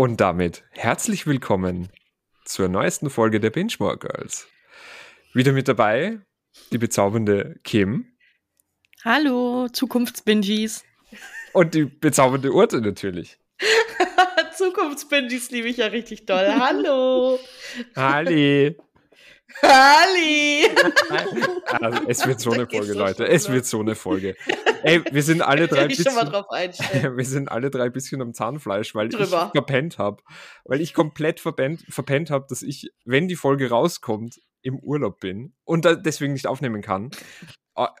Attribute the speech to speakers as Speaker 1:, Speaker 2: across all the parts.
Speaker 1: Und damit herzlich willkommen zur neuesten Folge der Bingemore Girls. Wieder mit dabei die bezaubernde Kim.
Speaker 2: Hallo, Zukunftsbingies.
Speaker 1: Und die bezaubernde Urte natürlich.
Speaker 2: Zukunftsbingies liebe ich ja richtig doll. Hallo.
Speaker 1: Halli.
Speaker 2: Halli!
Speaker 1: Also, es wird so eine Folge, Leute. Es wird so eine Folge. Ey, wir sind alle drei
Speaker 2: ich bisschen, schon mal drauf einstellen.
Speaker 1: wir sind alle drei bisschen am Zahnfleisch, weil Drüber. ich verpennt habe. Weil ich komplett verpennt, verpennt habe, dass ich, wenn die Folge rauskommt, im Urlaub bin und deswegen nicht aufnehmen kann.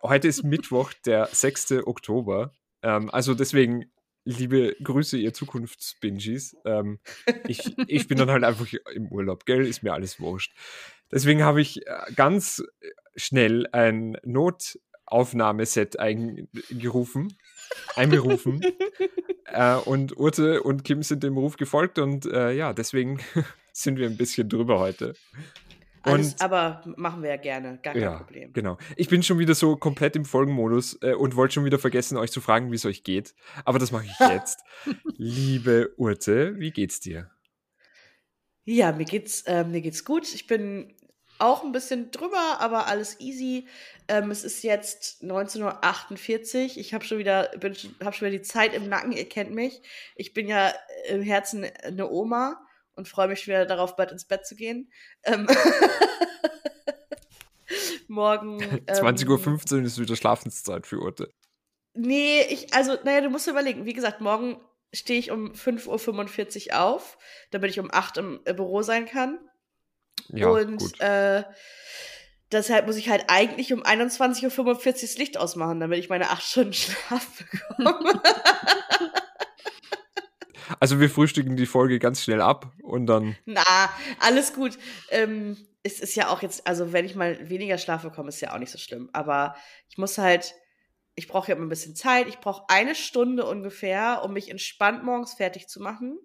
Speaker 1: Heute ist Mittwoch, der 6. Oktober. Ähm, also deswegen liebe Grüße, ihr Zukunftsbingies. Ähm, ich, ich bin dann halt einfach im Urlaub, gell? Ist mir alles wurscht. Deswegen habe ich äh, ganz schnell ein Notaufnahmeset eingerufen, einberufen. äh, und Urte und Kim sind dem Ruf gefolgt und äh, ja, deswegen sind wir ein bisschen drüber heute.
Speaker 2: Alles, und, aber machen wir ja gerne, gar kein ja, Problem.
Speaker 1: Genau. Ich bin schon wieder so komplett im Folgenmodus äh, und wollte schon wieder vergessen, euch zu fragen, wie es euch geht. Aber das mache ich jetzt. Liebe Urte, wie geht's dir?
Speaker 2: Ja, mir geht's, äh, mir geht's gut. Ich bin auch ein bisschen drüber, aber alles easy. Ähm, es ist jetzt 19.48 Uhr. Ich habe schon wieder, bin, hab schon wieder die Zeit im Nacken. Ihr kennt mich. Ich bin ja im Herzen eine Oma und freue mich wieder darauf, bald ins Bett zu gehen. Ähm Morgen.
Speaker 1: Ähm, 20.15 Uhr ist wieder Schlafenszeit für Urte.
Speaker 2: Nee, ich, also, naja, du musst überlegen. Wie gesagt, morgen stehe ich um 5.45 Uhr auf, damit ich um 8 Uhr im Büro sein kann.
Speaker 1: Ja,
Speaker 2: und gut. Äh, deshalb muss ich halt eigentlich um 21.45 Uhr das Licht ausmachen, damit ich meine 8 Stunden Schlaf bekomme.
Speaker 1: Also wir frühstücken die Folge ganz schnell ab und dann.
Speaker 2: Na, alles gut. Ähm, es ist ja auch jetzt, also wenn ich mal weniger Schlaf bekomme, ist ja auch nicht so schlimm. Aber ich muss halt, ich brauche ja immer ein bisschen Zeit. Ich brauche eine Stunde ungefähr, um mich entspannt morgens fertig zu machen.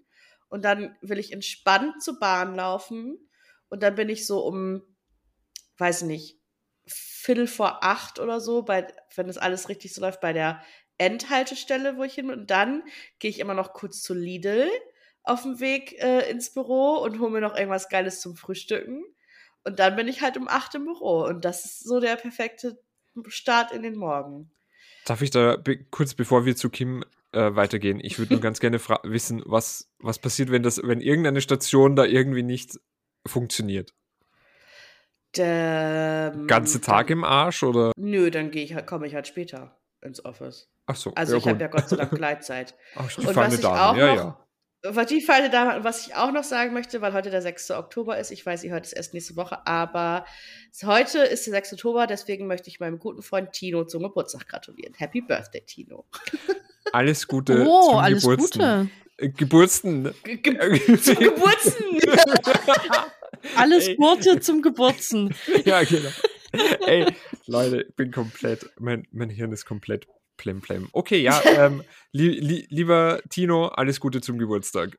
Speaker 2: Und dann will ich entspannt zur Bahn laufen. Und dann bin ich so um, weiß nicht, Viertel vor acht oder so, bei, wenn das alles richtig so läuft, bei der Endhaltestelle, wo ich hin bin. Und dann gehe ich immer noch kurz zu Lidl auf dem Weg äh, ins Büro und hole mir noch irgendwas Geiles zum Frühstücken. Und dann bin ich halt um acht im Büro. Und das ist so der perfekte Start in den Morgen.
Speaker 1: Darf ich da kurz, bevor wir zu Kim äh, weitergehen, ich würde nur ganz gerne wissen, was, was passiert, wenn das, wenn irgendeine Station da irgendwie nicht funktioniert?
Speaker 2: Der,
Speaker 1: Ganze Tag im Arsch oder?
Speaker 2: Nö, dann gehe ich, komme ich halt später ins Office.
Speaker 1: Ach so.
Speaker 2: Also
Speaker 1: ja,
Speaker 2: ich habe ja Gott sei Dank Gleitzeit.
Speaker 1: Ach, die und was ich Dame. auch
Speaker 2: ja,
Speaker 1: noch, ja.
Speaker 2: Was die feine Dame, was ich auch noch sagen möchte, weil heute der 6. Oktober ist, ich weiß, ihr hört es erst nächste Woche, aber heute ist der 6. Oktober, deswegen möchte ich meinem guten Freund Tino zum Geburtstag gratulieren. Happy Birthday, Tino.
Speaker 1: Alles Gute
Speaker 2: oh, zum alles Geburtstag.
Speaker 1: Gute. Geburtsten.
Speaker 2: Ge Ge zum Geburtsten. alles Gute zum Geburtsen.
Speaker 1: Ja, genau. Ey, Leute, ich bin komplett, mein, mein Hirn ist komplett plemplem. Okay, ja, ähm, li li lieber Tino, alles Gute zum Geburtstag.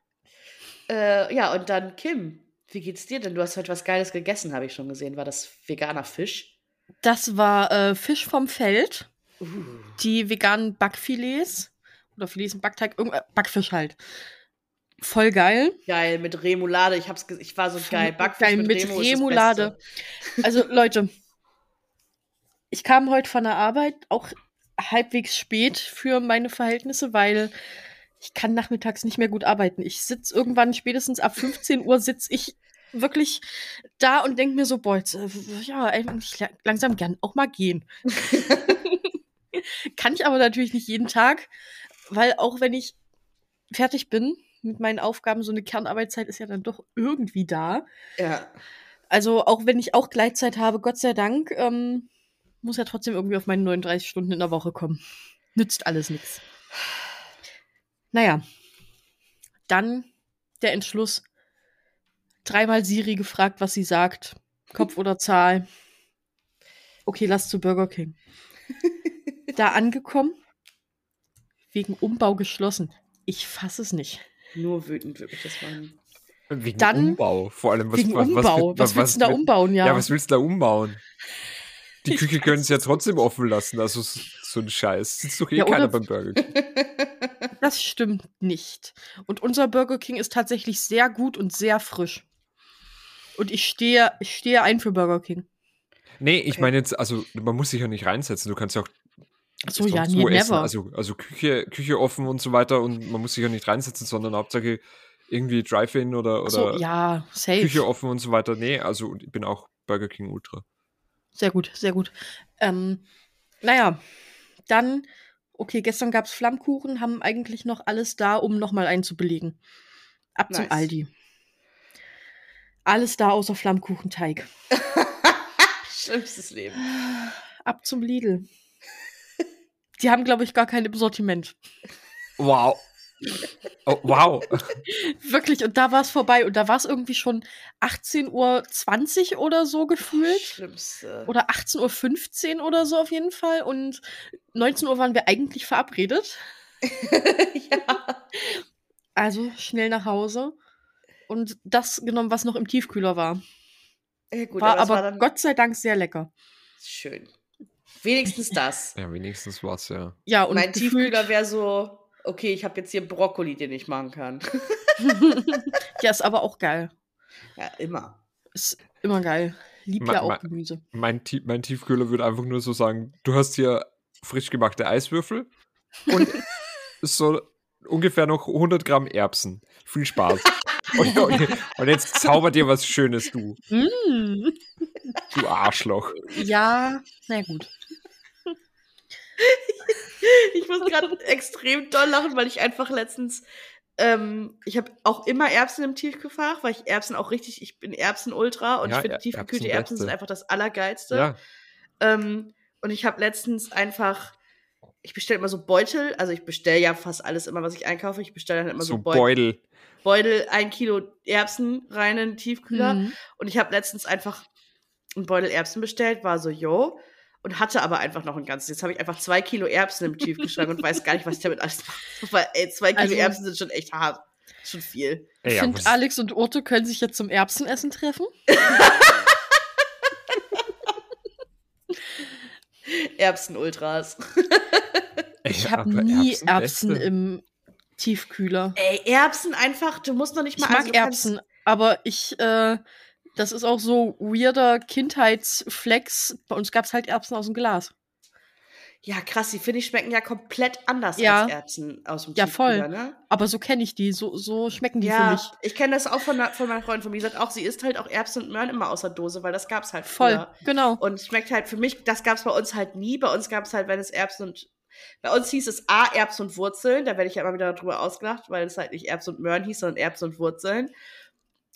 Speaker 2: Äh, ja, und dann Kim, wie geht's dir denn? Du hast heute was Geiles gegessen, habe ich schon gesehen. War das veganer Fisch? Das war äh, Fisch vom Feld. Uh. Die veganen Backfilets. Oder Filets im Backteig. Äh, Backfisch halt. Voll geil. Geil, mit Remoulade. Ich, hab's, ich war so geil. Backfisch geil, mit, mit Remo Remoulade. Also, Leute, ich kam heute von der Arbeit, auch halbwegs spät für meine Verhältnisse, weil ich kann nachmittags nicht mehr gut arbeiten. Ich sitze irgendwann spätestens ab 15 Uhr sitze ich wirklich da und denke mir so, boah, jetzt, äh, ja, eigentlich langsam gern auch mal gehen. kann ich aber natürlich nicht jeden Tag, weil auch wenn ich fertig bin mit meinen Aufgaben, so eine Kernarbeitszeit ist ja dann doch irgendwie da. Ja. Also auch wenn ich auch Gleitzeit habe, Gott sei Dank, ähm, muss ja trotzdem irgendwie auf meine 39 Stunden in der Woche kommen. Nützt alles nichts. Naja, dann der Entschluss. Dreimal Siri gefragt, was sie sagt. Kopf oder Zahl. Okay, lass zu Burger King. da angekommen. Wegen Umbau geschlossen. Ich fasse es nicht. Nur wütend, wirklich. Das war
Speaker 1: Wegen dann, Umbau, vor allem.
Speaker 2: Was, wegen was, Umbau. Was, was, was willst du da umbauen, ja?
Speaker 1: Ja, was willst du da umbauen? Die Küche können sie ja trotzdem offen lassen. Also so so ein Scheiß. Sitzt doch eh ja, keiner beim Burger King.
Speaker 3: Das stimmt nicht. Und unser Burger King ist tatsächlich sehr gut und sehr frisch. Und ich stehe, ich stehe ein für Burger King.
Speaker 1: Nee, ich okay. meine jetzt, also man muss sich ja nicht reinsetzen. Du kannst ja auch
Speaker 3: so, ja, nee, never.
Speaker 1: Also, also Küche, Küche offen und so weiter und man muss sich ja nicht reinsetzen, sondern Hauptsache irgendwie Drive-In oder, oder
Speaker 3: so, ja, safe.
Speaker 1: Küche offen und so weiter. Nee, also ich bin auch Burger King Ultra.
Speaker 3: Sehr gut, sehr gut. Ähm, naja, dann, okay, gestern gab es Flammkuchen, haben eigentlich noch alles da, um nochmal einzubelegen. Ab nice. zum Aldi. Alles da außer Flammkuchenteig.
Speaker 2: Schlimmstes Leben.
Speaker 3: Ab zum Lidl. Die haben, glaube ich, gar kein im Sortiment.
Speaker 1: Wow. Oh, wow.
Speaker 3: Wirklich, und da war es vorbei. Und da war es irgendwie schon 18.20 Uhr oder so gefühlt.
Speaker 2: Schlimmste.
Speaker 3: Oder 18.15 Uhr oder so auf jeden Fall. Und 19 Uhr waren wir eigentlich verabredet. ja. Also schnell nach Hause. Und das genommen, was noch im Tiefkühler war. Ja, gut, war aber, aber war Gott sei Dank sehr lecker.
Speaker 2: Schön. Wenigstens das.
Speaker 1: Ja, wenigstens was, ja.
Speaker 3: Ja, und
Speaker 2: mein Tiefkühler wäre so, okay, ich habe jetzt hier Brokkoli, den ich machen kann.
Speaker 3: ja, ist aber auch geil.
Speaker 2: Ja, immer.
Speaker 3: Ist immer geil. Lieb ja auch Gemüse.
Speaker 1: Mein, mein Tiefkühler würde einfach nur so sagen, du hast hier frisch gemachte Eiswürfel und so ungefähr noch 100 Gramm Erbsen. Viel Spaß. und, und, und, jetzt zauber dir was Schönes, du. Mm. Du Arschloch.
Speaker 3: Ja, na gut.
Speaker 2: ich muss gerade extrem doll lachen, weil ich einfach letztens, ähm, ich habe auch immer Erbsen im Tiefkühlfach, weil ich Erbsen auch richtig, ich bin Erbsen-Ultra und ja, ich finde tiefgekühlte Erbsen, Erbsen sind einfach das Allergeilste. Ja. Ähm, und ich habe letztens einfach, ich bestelle immer so Beutel, also ich bestelle ja fast alles immer, was ich einkaufe. Ich bestelle dann immer so, so Beutel. Beutel. Beutel, ein Kilo Erbsen rein in den Tiefkühler. Mhm. Und ich habe letztens einfach einen Beutel Erbsen bestellt, war so, yo, und hatte aber einfach noch ein ganzes. Jetzt habe ich einfach zwei Kilo Erbsen im Tiefkühlschrank und weiß gar nicht, was ich damit alles mache. Weil, ey, zwei Kilo also, Erbsen sind schon echt hart. Schon viel.
Speaker 3: Ich ja, finde, Alex und Urte können sich jetzt zum Erbsenessen treffen.
Speaker 2: Erbsen-Ultras.
Speaker 3: Ich habe nie Erbsen, Erbsen im Tiefkühler.
Speaker 2: Ey, Erbsen einfach, du musst noch nicht mal.
Speaker 3: Ich mag also, Erbsen, aber ich, äh, das ist auch so weirder Kindheitsflex. Bei uns gab es halt Erbsen aus dem Glas.
Speaker 2: Ja, krass, die finde ich schmecken ja komplett anders ja. als Erbsen aus dem Ja, voll. Ne?
Speaker 3: Aber so kenne ich die, so, so schmecken die ja, für mich.
Speaker 2: Ich kenne das auch von, von meiner Freundin von mir, die sagt auch, sie isst halt auch Erbsen und Möhren immer aus der Dose, weil das gab es halt voll. Früher.
Speaker 3: Genau.
Speaker 2: Und schmeckt halt für mich, das gab es bei uns halt nie. Bei uns gab es halt, wenn es Erbsen und bei uns hieß es A, Erbsen und Wurzeln. Da werde ich ja immer wieder darüber ausgelacht, weil es halt nicht Erbsen und Möhren hieß, sondern Erbsen und Wurzeln.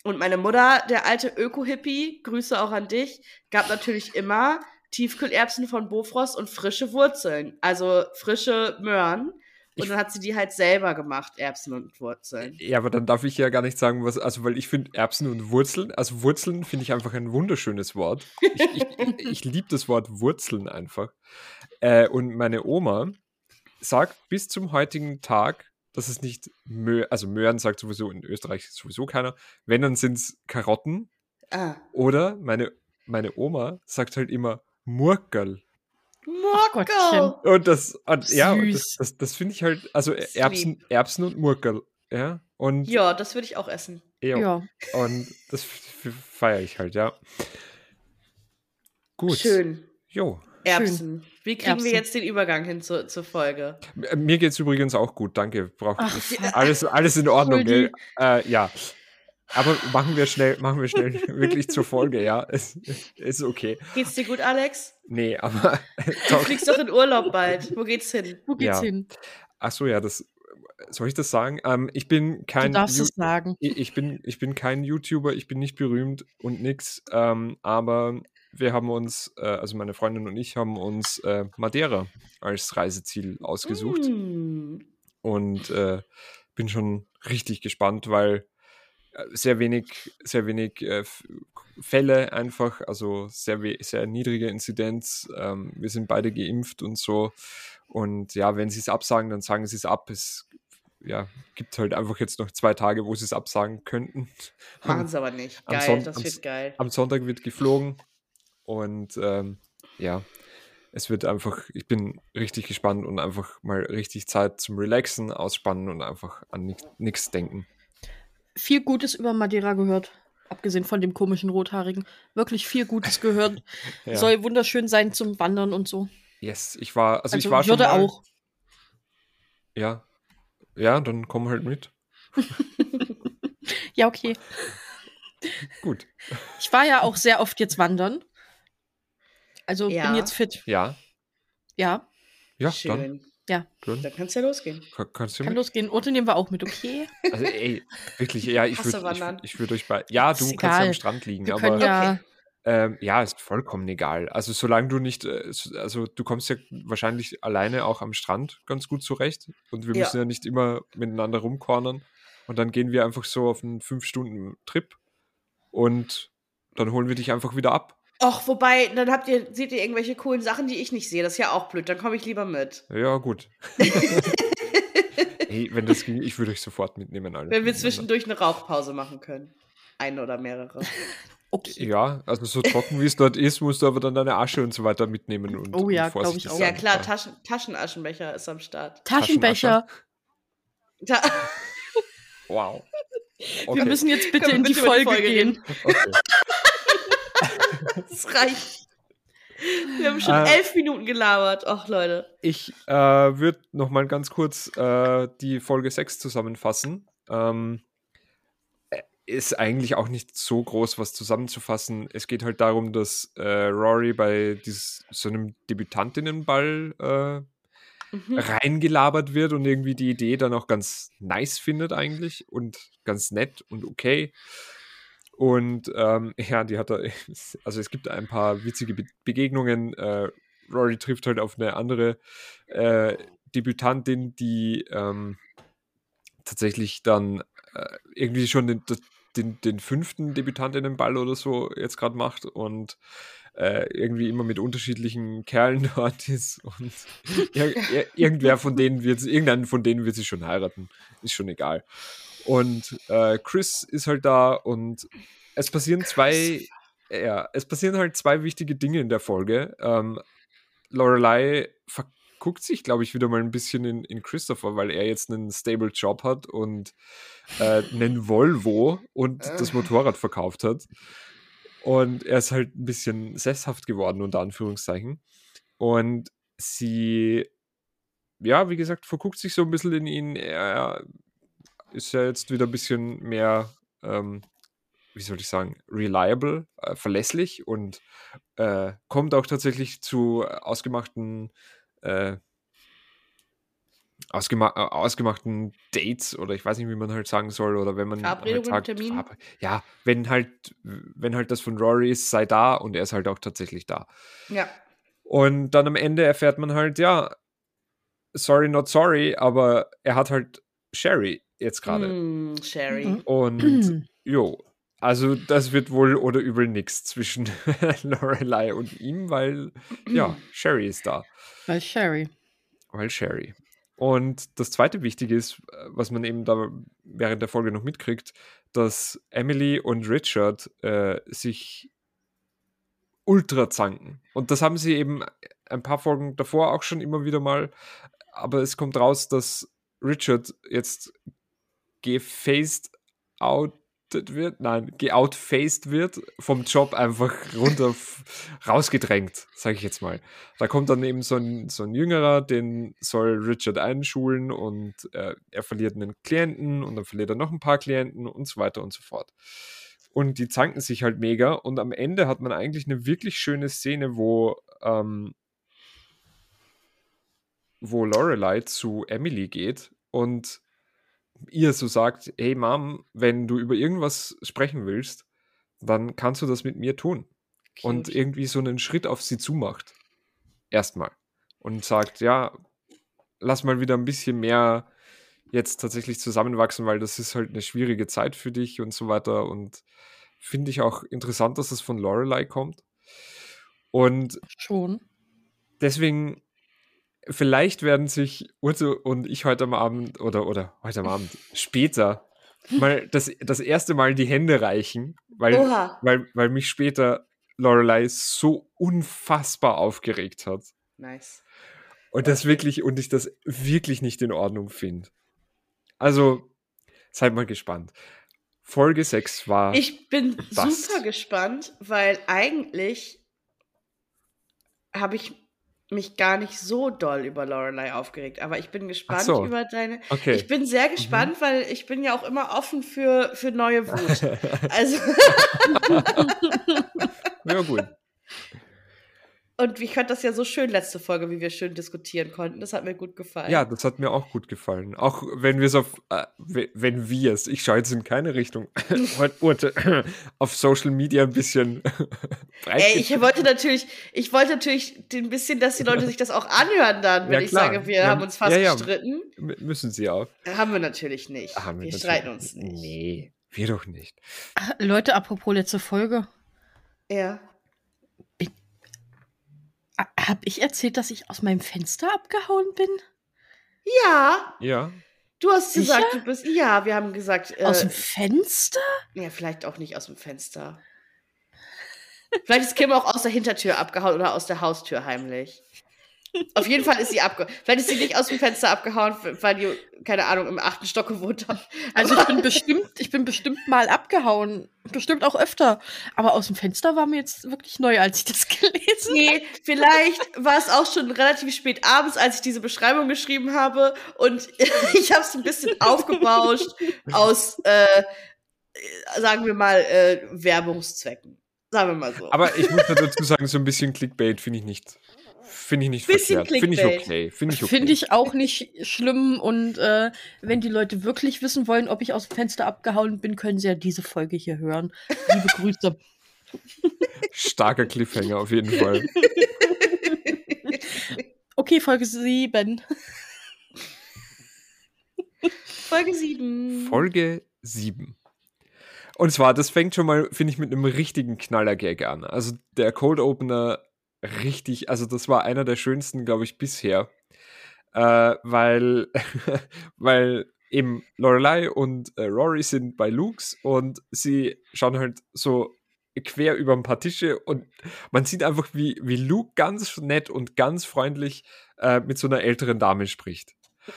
Speaker 2: Und meine Mutter, der alte Öko-Hippie, Grüße auch an dich, gab natürlich immer Tiefkühlerbsen von Bofrost und frische Wurzeln, also frische Möhren. Und dann hat sie die halt selber gemacht, Erbsen und Wurzeln.
Speaker 1: Ja, aber dann darf ich ja gar nicht sagen, was, also weil ich finde Erbsen und Wurzeln, also Wurzeln finde ich einfach ein wunderschönes Wort. Ich, ich, ich liebe das Wort Wurzeln einfach. Äh, und meine Oma sagt bis zum heutigen Tag, dass es nicht Mö also Möhren sagt sowieso in Österreich sowieso keiner. Wenn, dann sind es Karotten. Ah. Oder meine, meine Oma sagt halt immer Murkel.
Speaker 2: Murkel!
Speaker 1: Und das, und, ja, und das, das, das finde ich halt, also Erbsen, Erbsen und Murkel. Ja, und,
Speaker 2: ja das würde ich auch essen.
Speaker 1: Ja. ja. Und das feiere ich halt, ja. Gut.
Speaker 2: Schön.
Speaker 1: Jo.
Speaker 2: Erbsen. Wie kriegen Erbsen. wir jetzt den Übergang hin zur, zur Folge?
Speaker 1: Mir geht es übrigens auch gut, danke. Braucht alles, alles in Ordnung. Äh, ja. Aber machen wir schnell, machen wir schnell wirklich zur Folge, ja. Es, ist okay.
Speaker 2: Geht's dir gut, Alex?
Speaker 1: Nee, aber.
Speaker 2: du fliegst doch in Urlaub bald. Wo geht's hin?
Speaker 3: Wo geht's ja. hin?
Speaker 1: Ach so, ja, das. Soll ich das sagen? Ähm, ich bin kein.
Speaker 3: Du darfst es sagen.
Speaker 1: Ich, ich, bin, ich bin kein YouTuber, ich bin nicht berühmt und nix. Ähm, aber wir haben uns, äh, also meine Freundin und ich haben uns äh, Madeira als Reiseziel ausgesucht. Mm. Und äh, bin schon richtig gespannt, weil äh, sehr wenig, sehr wenig äh, Fälle einfach, also sehr, sehr niedrige Inzidenz. Ähm, wir sind beide geimpft und so. Und ja, wenn sie es absagen, dann sagen sie es ab. Es ja, gibt halt einfach jetzt noch zwei Tage, wo sie es absagen könnten.
Speaker 2: Machen sie aber nicht. Geil, das wird geil.
Speaker 1: Am Sonntag wird geflogen und ähm, ja, es wird einfach, ich bin richtig gespannt und einfach mal richtig Zeit zum Relaxen, Ausspannen und einfach an nichts denken.
Speaker 3: Viel Gutes über Madeira gehört. Abgesehen von dem komischen Rothaarigen. Wirklich viel Gutes gehört. ja. Soll wunderschön sein zum Wandern und so.
Speaker 1: Yes, ich war, also, also ich
Speaker 3: war
Speaker 1: schon. Würde
Speaker 3: auch.
Speaker 1: Ja. Ja, dann komm halt mit.
Speaker 3: ja, okay.
Speaker 1: Gut.
Speaker 3: Ich war ja auch sehr oft jetzt wandern. Also ja. bin jetzt fit.
Speaker 1: Ja.
Speaker 3: Ja.
Speaker 1: Ja, Schön. dann.
Speaker 3: Ja.
Speaker 2: Dann, dann kannst du ja losgehen.
Speaker 1: Kann, kannst du
Speaker 3: Kann mit? losgehen. Urte nehmen wir auch mit, okay?
Speaker 1: Also ey, wirklich, ja, ich würde ich, ich würd euch bei. Ja, du kannst ja am Strand liegen,
Speaker 3: wir
Speaker 1: aber.
Speaker 3: Ja, okay.
Speaker 1: ähm, ja, ist vollkommen egal. Also solange du nicht, äh, also du kommst ja wahrscheinlich alleine auch am Strand ganz gut zurecht und wir müssen ja, ja nicht immer miteinander rumkornern und dann gehen wir einfach so auf einen fünf Stunden Trip und dann holen wir dich einfach wieder ab.
Speaker 2: Och, wobei, dann habt ihr, seht ihr irgendwelche coolen Sachen, die ich nicht sehe. Das ist ja auch blöd. Dann komme ich lieber mit.
Speaker 1: Ja, gut. hey, wenn das ging, ich würde euch sofort mitnehmen.
Speaker 2: Alle wenn wir zwischendurch eine Rauchpause machen können. Eine oder mehrere.
Speaker 1: Okay. Ja, also so trocken wie es dort ist, musst du aber dann deine Asche und so weiter mitnehmen. Und,
Speaker 3: oh ja, glaube ich auch.
Speaker 2: Ja klar, Taschen, Taschenaschenbecher ist am Start.
Speaker 3: Taschenbecher. Ta
Speaker 1: wow.
Speaker 3: Okay. Wir müssen jetzt bitte in die Folge, Folge, gehen. Okay.
Speaker 2: das reicht. Wir haben schon äh, elf Minuten gelabert. Ach, Leute.
Speaker 1: Ich äh, würde noch mal ganz kurz äh, die Folge 6 zusammenfassen. Ähm, äh, ist eigentlich auch nicht so groß, was zusammenzufassen. Es geht halt darum, dass äh, Rory bei dieses, so einem Debütantinnenball äh, mhm. reingelabert wird und irgendwie die Idee dann auch ganz nice findet eigentlich und ganz nett und okay. Und ähm, ja, die hat da, also es gibt ein paar witzige Be Begegnungen. Äh, Rory trifft halt auf eine andere äh, Debütantin, die ähm, tatsächlich dann äh, irgendwie schon den, den, den fünften Debütantinnenball oder so jetzt gerade macht und äh, irgendwie immer mit unterschiedlichen Kerlen dort ist und ir ir irgendwer von denen wird irgendeinen von denen wird sie schon heiraten. Ist schon egal. Und äh, Chris ist halt da und es passieren Chris. zwei, ja, es passieren halt zwei wichtige Dinge in der Folge. Ähm, Lorelei verguckt sich, glaube ich, wieder mal ein bisschen in, in Christopher, weil er jetzt einen stable Job hat und äh, einen Volvo und das Motorrad verkauft hat. Und er ist halt ein bisschen sesshaft geworden, unter Anführungszeichen. Und sie, ja, wie gesagt, verguckt sich so ein bisschen in ihn. Er ist ja jetzt wieder ein bisschen mehr, ähm, wie soll ich sagen, reliable, äh, verlässlich und äh, kommt auch tatsächlich zu ausgemachten äh, ausgema äh, ausgemachten Dates oder ich weiß nicht, wie man halt sagen soll, oder wenn man halt
Speaker 2: sagt, Termin.
Speaker 1: ja, wenn halt, wenn halt das von Rory ist, sei da und er ist halt auch tatsächlich da.
Speaker 2: Ja.
Speaker 1: Und dann am Ende erfährt man halt, ja, sorry, not sorry, aber er hat halt Sherry jetzt gerade.
Speaker 2: Mm, Sherry.
Speaker 1: Mhm. Und jo, also das wird wohl oder übel nichts zwischen Lorelei und ihm, weil ja, Sherry ist da.
Speaker 3: Weil Sherry.
Speaker 1: Weil Sherry. Und das zweite Wichtige ist, was man eben da während der Folge noch mitkriegt, dass Emily und Richard äh, sich ultra zanken. Und das haben sie eben ein paar Folgen davor auch schon immer wieder mal. Aber es kommt raus, dass Richard jetzt gefaced out wird, nein, geoutfaced wird, vom Job einfach runter rausgedrängt, sage ich jetzt mal. Da kommt dann eben so ein, so ein Jüngerer, den soll Richard einschulen und äh, er verliert einen Klienten und dann verliert er noch ein paar Klienten und so weiter und so fort. Und die zanken sich halt mega und am Ende hat man eigentlich eine wirklich schöne Szene, wo ähm, wo Lorelei zu Emily geht und ihr so sagt, hey Mom, wenn du über irgendwas sprechen willst, dann kannst du das mit mir tun. Cute. Und irgendwie so einen Schritt auf sie zumacht. Erstmal. Und sagt, ja, lass mal wieder ein bisschen mehr jetzt tatsächlich zusammenwachsen, weil das ist halt eine schwierige Zeit für dich und so weiter. Und finde ich auch interessant, dass es von Lorelei kommt. Und
Speaker 3: schon.
Speaker 1: Deswegen vielleicht werden sich Urte und ich heute am Abend oder, oder heute am Abend später mal das, das erste Mal die Hände reichen, weil, weil, weil mich später Lorelei so unfassbar aufgeregt hat.
Speaker 2: nice.
Speaker 1: Und das wirklich, und ich das wirklich nicht in Ordnung finde. Also, seid mal gespannt. Folge 6 war.
Speaker 2: Ich bin was? super gespannt, weil eigentlich habe ich mich gar nicht so doll über Lorelei aufgeregt, aber ich bin gespannt so. über deine. Okay. Ich bin sehr mhm. gespannt, mhm. weil ich bin ja auch immer offen für, für neue Wut. also.
Speaker 1: ja, gut.
Speaker 2: Und ich fand das ja so schön, letzte Folge, wie wir schön diskutieren konnten. Das hat mir gut gefallen.
Speaker 1: Ja, das hat mir auch gut gefallen. Auch wenn wir es auf, äh, wenn wir es, ich schaue jetzt in keine Richtung, auf Social Media ein bisschen
Speaker 2: Ey, ich wollte natürlich, ich wollte natürlich ein bisschen, dass die Leute sich das auch anhören dann, wenn ja, ich sage, wir ja, haben uns fast ja, ja, gestritten.
Speaker 1: Müssen sie auch.
Speaker 2: Haben wir natürlich nicht. Haben wir, wir streiten uns nicht.
Speaker 1: Nee, wir doch nicht.
Speaker 3: Leute, apropos letzte Folge.
Speaker 2: Ja.
Speaker 3: Habe ich erzählt, dass ich aus meinem Fenster abgehauen bin?
Speaker 2: Ja.
Speaker 1: Ja.
Speaker 2: Du hast Sicher? gesagt, du bist. Ja, wir haben gesagt.
Speaker 3: Äh, aus dem Fenster?
Speaker 2: Ja, vielleicht auch nicht aus dem Fenster. vielleicht ist Kim auch aus der Hintertür abgehauen oder aus der Haustür heimlich. Auf jeden Fall ist sie abgehauen. Vielleicht ist sie nicht aus dem Fenster abgehauen, weil die, keine Ahnung, im achten Stock gewohnt hat.
Speaker 3: Also ich bin bestimmt, ich bin bestimmt mal abgehauen. Bestimmt auch öfter. Aber aus dem Fenster war mir jetzt wirklich neu, als ich das gelesen habe.
Speaker 2: Nee, vielleicht war es auch schon relativ spät abends, als ich diese Beschreibung geschrieben habe. Und ich habe es ein bisschen aufgebauscht aus, äh, sagen wir mal, äh, Werbungszwecken. Sagen wir mal so.
Speaker 1: Aber ich muss dazu sagen, so ein bisschen Clickbait finde ich nicht. Finde ich nicht Bisschen verkehrt. Finde ich okay. Finde ich, okay.
Speaker 3: Find ich auch nicht schlimm. Und äh, wenn die Leute wirklich wissen wollen, ob ich aus dem Fenster abgehauen bin, können sie ja diese Folge hier hören. Liebe Grüße.
Speaker 1: Starker Cliffhanger auf jeden Fall.
Speaker 3: Okay, Folge 7.
Speaker 2: Folge 7.
Speaker 1: Folge 7. Und zwar, das fängt schon mal, finde ich, mit einem richtigen Knaller-Gag an. Also der Cold Opener richtig, also das war einer der schönsten, glaube ich, bisher. Äh, weil, weil eben Lorelei und äh, Rory sind bei Luke's und sie schauen halt so quer über ein paar Tische und man sieht einfach, wie, wie Luke ganz nett und ganz freundlich äh, mit so einer älteren Dame spricht.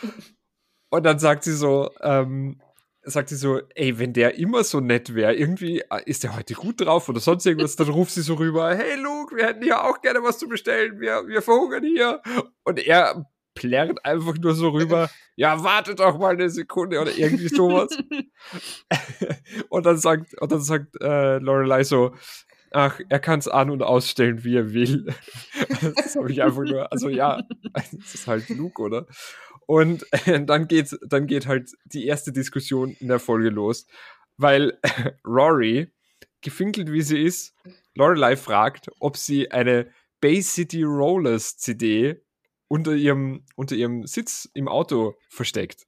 Speaker 1: Und dann sagt sie so, ähm, sagt sie so, ey, wenn der immer so nett wäre, irgendwie äh, ist der heute gut drauf oder sonst irgendwas, dann ruft sie so rüber, hey Luke, wir hätten hier auch gerne was zu bestellen, wir, wir verhungern hier. Und er plärrt einfach nur so rüber, ja, warte doch mal eine Sekunde oder irgendwie sowas. und dann sagt, und dann sagt äh, Lorelei so, ach, er kann es an- und ausstellen, wie er will. das habe ich einfach nur, also ja, das ist halt Luke, oder? Und dann geht, dann geht halt die erste Diskussion in der Folge los, weil Rory, gefinkelt wie sie ist, Lorelei fragt, ob sie eine Bay City Rollers CD unter ihrem, unter ihrem Sitz im Auto versteckt.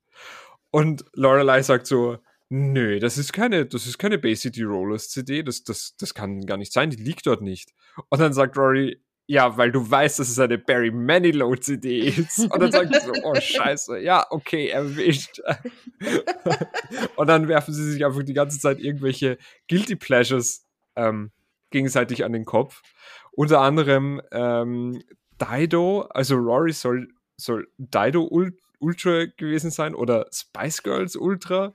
Speaker 1: Und Lorelei sagt so, nö, das ist keine, das ist keine Bay City Rollers CD, das, das, das kann gar nicht sein, die liegt dort nicht. Und dann sagt Rory, ja, weil du weißt, dass es eine Barry Manilow CD ist. Und dann sagt so, oh scheiße, ja, okay, erwischt. und dann werfen sie sich einfach die ganze Zeit irgendwelche Guilty Pleasures ähm, gegenseitig an den Kopf. Unter anderem ähm, Dido, also Rory soll, soll Dido Ul Ultra gewesen sein oder Spice Girls Ultra.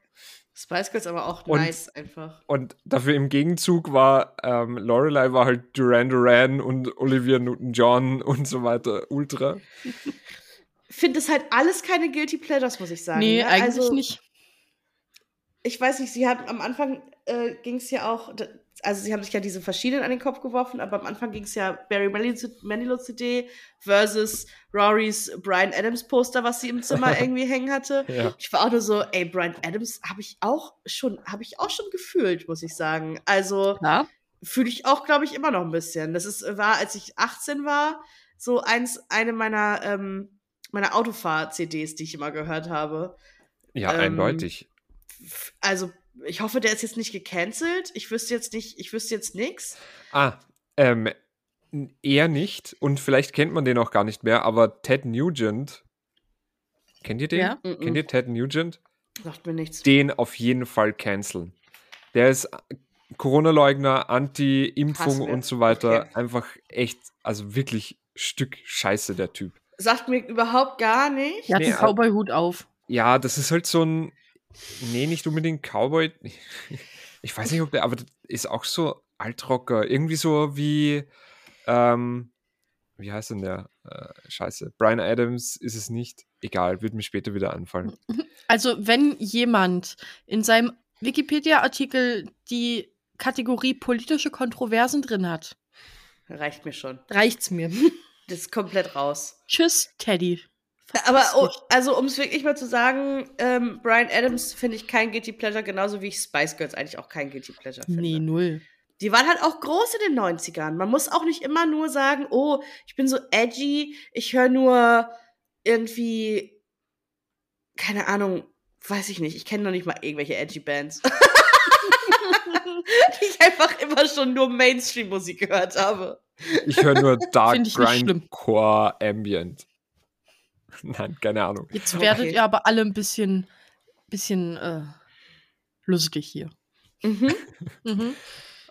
Speaker 2: Spice Girls aber auch und, nice einfach.
Speaker 1: Und dafür im Gegenzug war ähm, Lorelei war halt Duran Duran und Olivia Newton-John und so weiter ultra.
Speaker 2: Finde es halt alles keine Guilty Pleasures, muss ich sagen.
Speaker 3: Nee, ja? eigentlich also, nicht.
Speaker 2: Ich weiß nicht, sie hat am Anfang äh, ging es ja auch, also sie haben sich ja diese verschiedenen an den Kopf geworfen, aber am Anfang ging es ja Barry Manilow CD versus Rorys Brian Adams Poster, was sie im Zimmer irgendwie hängen hatte. Ja. Ich war auch nur so, ey, Brian Adams habe ich auch schon, habe ich auch schon gefühlt, muss ich sagen. Also fühle ich auch, glaube ich, immer noch ein bisschen. Das ist, war, als ich 18 war, so eins, eine meiner, ähm, meiner Autofahr-CDs, die ich immer gehört habe.
Speaker 1: Ja, ähm, eindeutig.
Speaker 2: Also ich hoffe, der ist jetzt nicht gecancelt. Ich wüsste jetzt nicht, ich wüsste jetzt nichts.
Speaker 1: Ah, ähm, eher nicht. Und vielleicht kennt man den auch gar nicht mehr, aber Ted Nugent. Kennt ihr den? Ja? Kennt ihr Ted Nugent?
Speaker 2: Sagt mir nichts.
Speaker 1: Den auf jeden Fall canceln. Der ist Corona-Leugner, Anti-Impfung und so weiter. Okay. Einfach echt, also wirklich Stück Scheiße, der Typ.
Speaker 2: Sagt mir überhaupt gar nicht.
Speaker 3: Er hat nee, einen Cowboy-Hut auf.
Speaker 1: Ja, das ist halt so ein. Nee, nicht unbedingt Cowboy. Ich weiß nicht, ob der, aber das ist auch so Altrocker. Irgendwie so wie. Ähm, wie heißt denn der? Äh, scheiße. Brian Adams ist es nicht. Egal, wird mir später wieder anfallen.
Speaker 3: Also, wenn jemand in seinem Wikipedia-Artikel die Kategorie politische Kontroversen drin hat,
Speaker 2: reicht mir schon.
Speaker 3: Reicht's mir.
Speaker 2: Das ist komplett raus.
Speaker 3: Tschüss, Teddy.
Speaker 2: Aber oh, also um es wirklich mal zu sagen, ähm, Brian Adams finde ich kein Guilty Pleasure, genauso wie ich Spice Girls eigentlich auch kein Guilty Pleasure finde.
Speaker 3: Nee, null.
Speaker 2: Die waren halt auch groß in den 90ern. Man muss auch nicht immer nur sagen, oh, ich bin so edgy, ich höre nur irgendwie, keine Ahnung, weiß ich nicht, ich kenne noch nicht mal irgendwelche edgy Bands. die ich einfach immer schon nur Mainstream-Musik gehört habe.
Speaker 1: Ich höre nur Dark Grindcore Ambient. Nein, keine Ahnung.
Speaker 3: Jetzt werdet okay. ihr aber alle ein bisschen, bisschen äh, lustig hier. Mhm.
Speaker 1: mhm.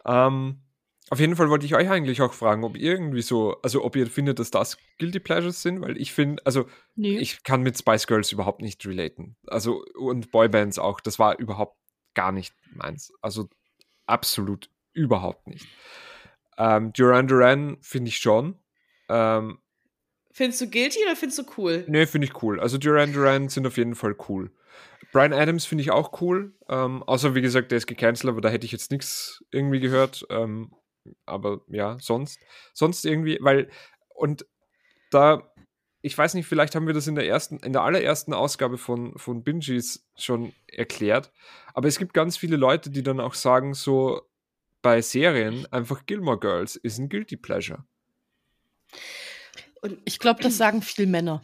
Speaker 1: Ähm, auf jeden Fall wollte ich euch eigentlich auch fragen, ob ihr irgendwie so, also ob ihr findet, dass das Guilty Pleasures sind, weil ich finde, also nee. ich kann mit Spice Girls überhaupt nicht relaten. Also und Boybands auch, das war überhaupt gar nicht meins. Also absolut überhaupt nicht. Ähm, Duran Duran finde ich schon. Ähm,
Speaker 2: findest du guilty oder findest du cool?
Speaker 1: Nee, finde ich cool. Also Duran Duran sind auf jeden Fall cool. Brian Adams finde ich auch cool. Ähm, außer, wie gesagt, der ist gecancelt, aber da hätte ich jetzt nichts irgendwie gehört. Ähm, aber ja, sonst, sonst irgendwie, weil, und da, ich weiß nicht, vielleicht haben wir das in der ersten, in der allerersten Ausgabe von, von Binges schon erklärt, aber es gibt ganz viele Leute, die dann auch sagen, so bei Serien einfach Gilmore Girls ist ein Guilty Pleasure.
Speaker 3: Und ich glaube, das sagen viele Männer.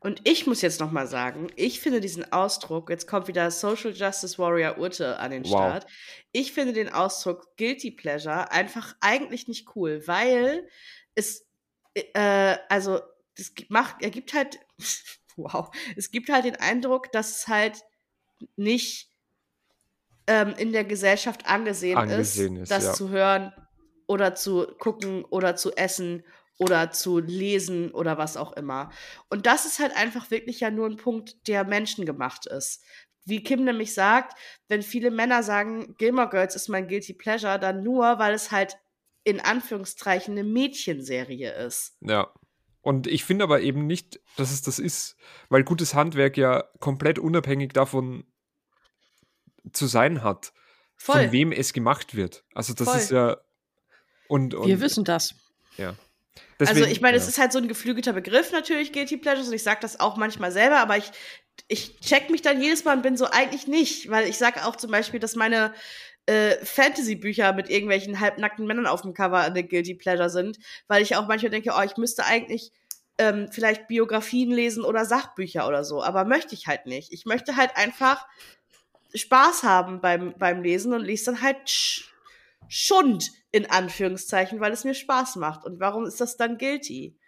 Speaker 2: Und ich muss jetzt noch mal sagen, ich finde diesen Ausdruck, jetzt kommt wieder Social Justice Warrior Urte an den wow. Start. Ich finde den Ausdruck Guilty Pleasure einfach eigentlich nicht cool, weil es, äh, also, das macht, er gibt halt, wow, es gibt halt den Eindruck, dass es halt nicht ähm, in der Gesellschaft angesehen, angesehen ist, ist, das ja. zu hören oder zu gucken oder zu essen oder zu lesen oder was auch immer. Und das ist halt einfach wirklich ja nur ein Punkt, der menschengemacht ist. Wie Kim nämlich sagt, wenn viele Männer sagen, Gilmore Girls ist mein Guilty Pleasure, dann nur, weil es halt in Anführungszeichen eine Mädchenserie ist.
Speaker 1: Ja. Und ich finde aber eben nicht, dass es das ist, weil gutes Handwerk ja komplett unabhängig davon zu sein hat, Voll. von wem es gemacht wird. Also das Voll. ist ja und, und
Speaker 3: wir wissen das.
Speaker 1: Ja.
Speaker 2: Deswegen, also ich meine, ja. es ist halt so ein geflügelter Begriff natürlich, Guilty Pleasures, und ich sage das auch manchmal selber, aber ich, ich check mich dann jedes Mal und bin so eigentlich nicht, weil ich sage auch zum Beispiel, dass meine äh, Fantasy-Bücher mit irgendwelchen halbnackten Männern auf dem Cover eine Guilty Pleasure sind, weil ich auch manchmal denke, oh, ich müsste eigentlich ähm, vielleicht Biografien lesen oder Sachbücher oder so, aber möchte ich halt nicht. Ich möchte halt einfach Spaß haben beim, beim Lesen und lese dann halt Schund in Anführungszeichen, weil es mir Spaß macht. Und warum ist das dann guilty?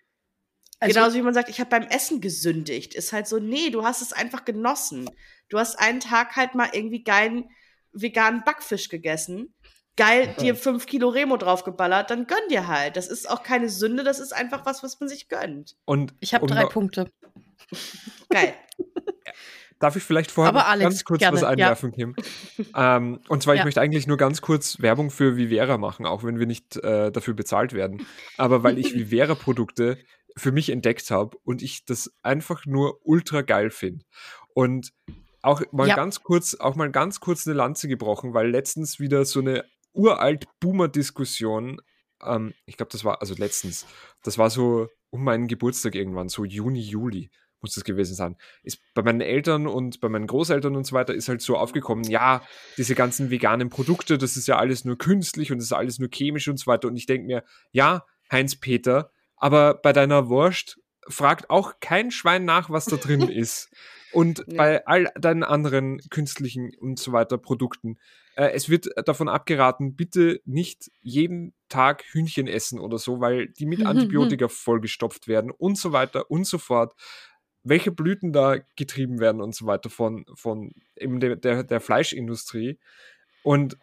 Speaker 2: Also, Genauso wie man sagt, ich habe beim Essen gesündigt. Ist halt so, nee, du hast es einfach genossen. Du hast einen Tag halt mal irgendwie geilen veganen Backfisch gegessen, geil dir fünf Kilo Remo draufgeballert, dann gönn dir halt. Das ist auch keine Sünde, das ist einfach was, was man sich gönnt.
Speaker 1: Und
Speaker 3: ich habe um drei Punkte.
Speaker 2: Geil.
Speaker 1: Darf ich vielleicht vorher Alex, ganz kurz gerne, was einwerfen, ja. Kim? ähm, und zwar, ich ja. möchte eigentlich nur ganz kurz Werbung für Vivera machen, auch wenn wir nicht äh, dafür bezahlt werden. Aber weil ich Vivera-Produkte für mich entdeckt habe und ich das einfach nur ultra geil finde. Und auch mal ja. ganz kurz, auch mal ganz kurz eine Lanze gebrochen, weil letztens wieder so eine uralt Boomer-Diskussion, ähm, ich glaube, das war, also letztens, das war so um meinen Geburtstag irgendwann, so Juni, Juli muss das gewesen sein. Ist bei meinen Eltern und bei meinen Großeltern und so weiter ist halt so aufgekommen, ja, diese ganzen veganen Produkte, das ist ja alles nur künstlich und das ist alles nur chemisch und so weiter. Und ich denke mir, ja, Heinz-Peter, aber bei deiner Wurst fragt auch kein Schwein nach, was da drin ist. Und ja. bei all deinen anderen künstlichen und so weiter Produkten. Äh, es wird davon abgeraten, bitte nicht jeden Tag Hühnchen essen oder so, weil die mit Antibiotika vollgestopft werden und so weiter und so fort welche Blüten da getrieben werden und so weiter von, von eben der, der, der Fleischindustrie. Und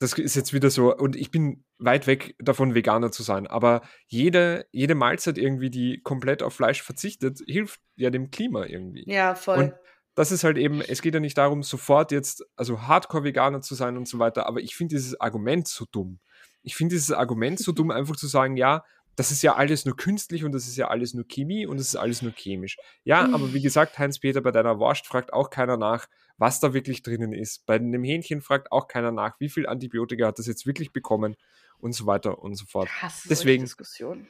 Speaker 1: das ist jetzt wieder so, und ich bin weit weg davon, Veganer zu sein, aber jede, jede Mahlzeit irgendwie, die komplett auf Fleisch verzichtet, hilft ja dem Klima irgendwie.
Speaker 2: Ja, voll. Und
Speaker 1: das ist halt eben, es geht ja nicht darum, sofort jetzt, also Hardcore-Veganer zu sein und so weiter, aber ich finde dieses Argument so dumm. Ich finde dieses Argument so dumm, einfach zu sagen, ja, das ist ja alles nur künstlich und das ist ja alles nur Chemie und das ist alles nur chemisch. Ja, aber wie gesagt, Heinz-Peter, bei deiner Wurst fragt auch keiner nach, was da wirklich drinnen ist. Bei einem Hähnchen fragt auch keiner nach, wie viel Antibiotika hat das jetzt wirklich bekommen und so weiter und so fort. Deswegen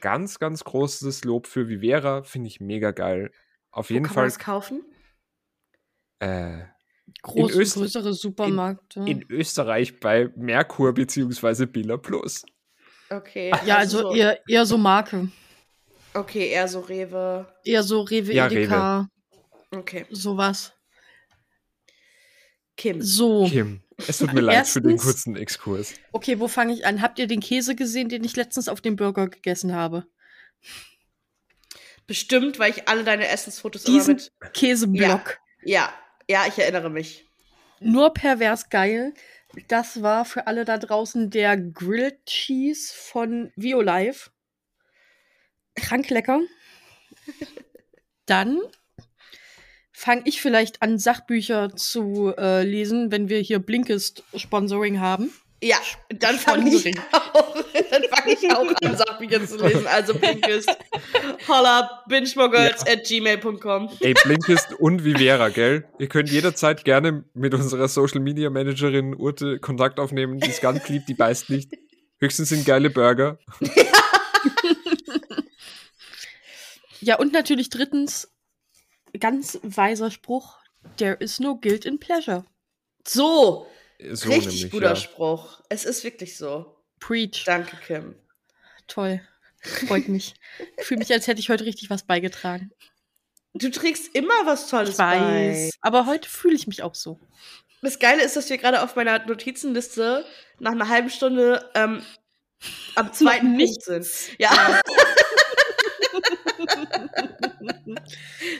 Speaker 1: ganz, ganz großes Lob für Vivera, finde ich mega geil. Auf Wo jeden kann Fall. Kann
Speaker 2: kaufen?
Speaker 1: Äh,
Speaker 3: Groß, größere Supermärkte.
Speaker 1: In, in, Österreich bei Merkur bzw. Billa Plus.
Speaker 2: Okay.
Speaker 3: Ja, also, also so eher, eher so Marke.
Speaker 2: Okay, eher so Rewe.
Speaker 3: Eher so Rewe, ja, Edeka.
Speaker 2: Rewe. Okay.
Speaker 3: Sowas.
Speaker 2: Kim.
Speaker 3: So.
Speaker 1: Kim. Es tut mir leid Erstens, für den kurzen Exkurs.
Speaker 3: Okay, wo fange ich an? Habt ihr den Käse gesehen, den ich letztens auf dem Burger gegessen habe?
Speaker 2: Bestimmt, weil ich alle deine Essensfotos
Speaker 3: Diesen immer mit Käseblock.
Speaker 2: Ja, ja, ja, ich erinnere mich.
Speaker 3: Nur pervers geil. Das war für alle da draußen der Grilled Cheese von Violife. Krank lecker. Dann fange ich vielleicht an, Sachbücher zu äh, lesen, wenn wir hier Blinkist Sponsoring haben.
Speaker 2: Ja, dann fange ich auch, dann fange ich auch an, Sachbücher zu lesen. Also Blinkist. Holla, bingemogirls ja. at gmail.com.
Speaker 1: Ey, Blinkist und Vivera, gell? Ihr könnt jederzeit gerne mit unserer Social Media Managerin Urte Kontakt aufnehmen. Die ist ganz lieb, die beißt nicht. Höchstens sind geile Burger.
Speaker 3: ja, und natürlich drittens, ganz weiser Spruch, there is no guilt in pleasure.
Speaker 2: So, so richtig nämlich, guter ja. Spruch. Es ist wirklich so.
Speaker 3: Preach.
Speaker 2: Danke, Kim.
Speaker 3: Toll. Freut mich. ich fühle mich, als hätte ich heute richtig was beigetragen.
Speaker 2: Du trägst immer was Tolles
Speaker 3: ich weiß, bei. Aber heute fühle ich mich auch so.
Speaker 2: Das Geile ist, dass wir gerade auf meiner Notizenliste nach einer halben Stunde ähm, am zweiten Punkt sind. Ja.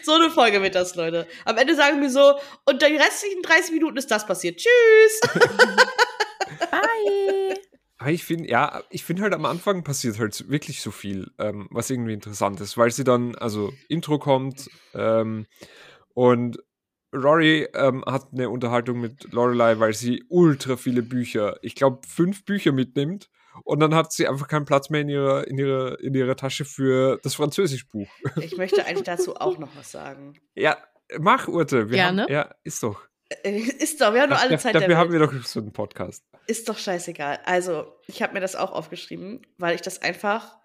Speaker 2: so eine Folge wird das, Leute. Am Ende sagen wir so, und die restlichen 30 Minuten ist das passiert. Tschüss.
Speaker 3: Bye.
Speaker 1: Ich finde, ja, ich finde halt am Anfang passiert halt wirklich so viel, ähm, was irgendwie interessant ist, weil sie dann, also Intro kommt ähm, und Rory ähm, hat eine Unterhaltung mit Lorelei, weil sie ultra viele Bücher, ich glaube fünf Bücher mitnimmt und dann hat sie einfach keinen Platz mehr in ihrer, in ihrer, in ihrer Tasche für das Französischbuch.
Speaker 2: Ich möchte eigentlich dazu auch noch was sagen.
Speaker 1: Ja, mach, Urte.
Speaker 3: Wir Gerne.
Speaker 1: Haben, ja, ist doch.
Speaker 2: Äh, ist doch, wir haben nur alle Zeit
Speaker 1: dafür der haben wir doch so einen Podcast.
Speaker 2: Ist doch scheißegal. Also, ich habe mir das auch aufgeschrieben, weil ich das einfach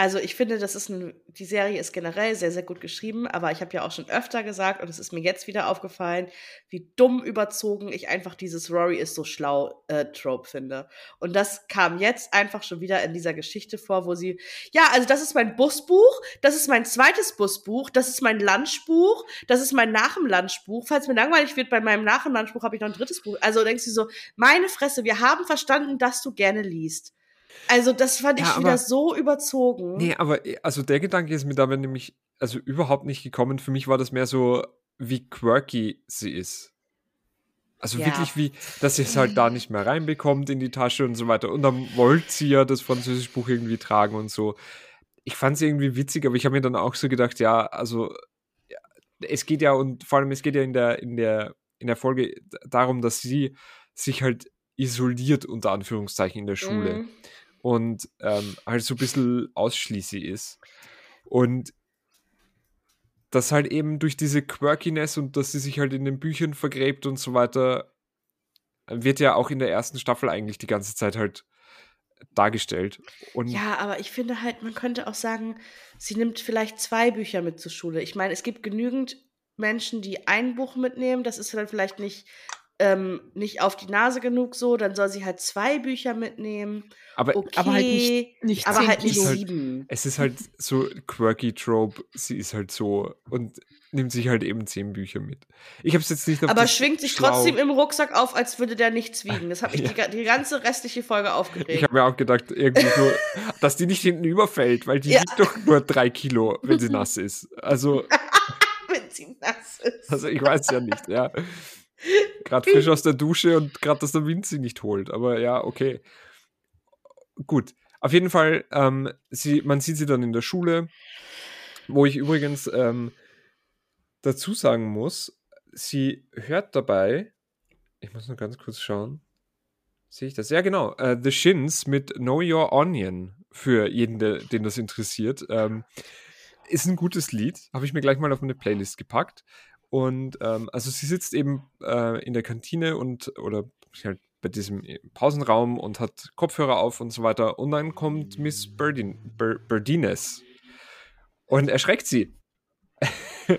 Speaker 2: also ich finde, das ist ein, die Serie ist generell sehr, sehr gut geschrieben, aber ich habe ja auch schon öfter gesagt, und es ist mir jetzt wieder aufgefallen, wie dumm überzogen ich einfach dieses Rory ist so schlau äh, Trope finde. Und das kam jetzt einfach schon wieder in dieser Geschichte vor, wo sie, ja, also das ist mein Busbuch, das ist mein zweites Busbuch, das ist mein Lunchbuch, das ist mein Nach dem Lunchbuch. Falls mir langweilig wird, bei meinem Nach dem Lunchbuch habe ich noch ein drittes Buch. Also denkst du so, meine Fresse, wir haben verstanden, dass du gerne liest. Also, das fand ja, ich aber, wieder so überzogen.
Speaker 1: Nee, aber äh, also der Gedanke ist mir dabei nämlich also überhaupt nicht gekommen. Für mich war das mehr so, wie quirky sie ist. Also ja. wirklich wie, dass sie es halt da nicht mehr reinbekommt in die Tasche und so weiter. Und dann wollte sie ja das französische Buch irgendwie tragen und so. Ich fand es irgendwie witzig, aber ich habe mir dann auch so gedacht, ja, also ja, es geht ja und vor allem es geht ja in der, in der, in der Folge darum, dass sie sich halt isoliert unter Anführungszeichen in der Schule. Mhm und ähm, halt so ein bisschen ausschließlich ist. Und das halt eben durch diese Quirkiness und dass sie sich halt in den Büchern vergräbt und so weiter, wird ja auch in der ersten Staffel eigentlich die ganze Zeit halt dargestellt. Und
Speaker 2: ja, aber ich finde halt, man könnte auch sagen, sie nimmt vielleicht zwei Bücher mit zur Schule. Ich meine, es gibt genügend Menschen, die ein Buch mitnehmen. Das ist dann vielleicht nicht ähm, nicht auf die Nase genug so, dann soll sie halt zwei Bücher mitnehmen.
Speaker 1: Aber,
Speaker 2: okay,
Speaker 1: aber
Speaker 3: halt nicht, nicht
Speaker 2: aber halt nicht
Speaker 1: halt,
Speaker 2: sieben.
Speaker 1: Es ist halt so quirky Trope, sie ist halt so und nimmt sich halt eben zehn Bücher mit. Ich habe es jetzt nicht.
Speaker 2: Aber schwingt sich schlau. trotzdem im Rucksack auf, als würde der nichts wiegen. Das habe ich ja. die, die, ganze restliche Folge aufgeregt.
Speaker 1: Ich habe mir auch gedacht, irgendwie so, dass die nicht hinten überfällt, weil die ja. wiegt doch nur drei Kilo, wenn sie nass ist. Also.
Speaker 2: wenn sie nass ist.
Speaker 1: Also ich weiß ja nicht, ja. Gerade frisch aus der Dusche und gerade, dass der Wind sie nicht holt. Aber ja, okay. Gut. Auf jeden Fall, ähm, sie, man sieht sie dann in der Schule, wo ich übrigens ähm, dazu sagen muss, sie hört dabei, ich muss nur ganz kurz schauen, sehe ich das? Ja, genau, uh, The Shins mit Know Your Onion für jeden, der, den das interessiert. Ähm, ist ein gutes Lied, habe ich mir gleich mal auf meine Playlist gepackt. Und ähm, also sie sitzt eben äh, in der Kantine und oder halt bei diesem Pausenraum und hat Kopfhörer auf und so weiter. Und dann kommt Miss Berdin, Ber, Berdines und erschreckt sie.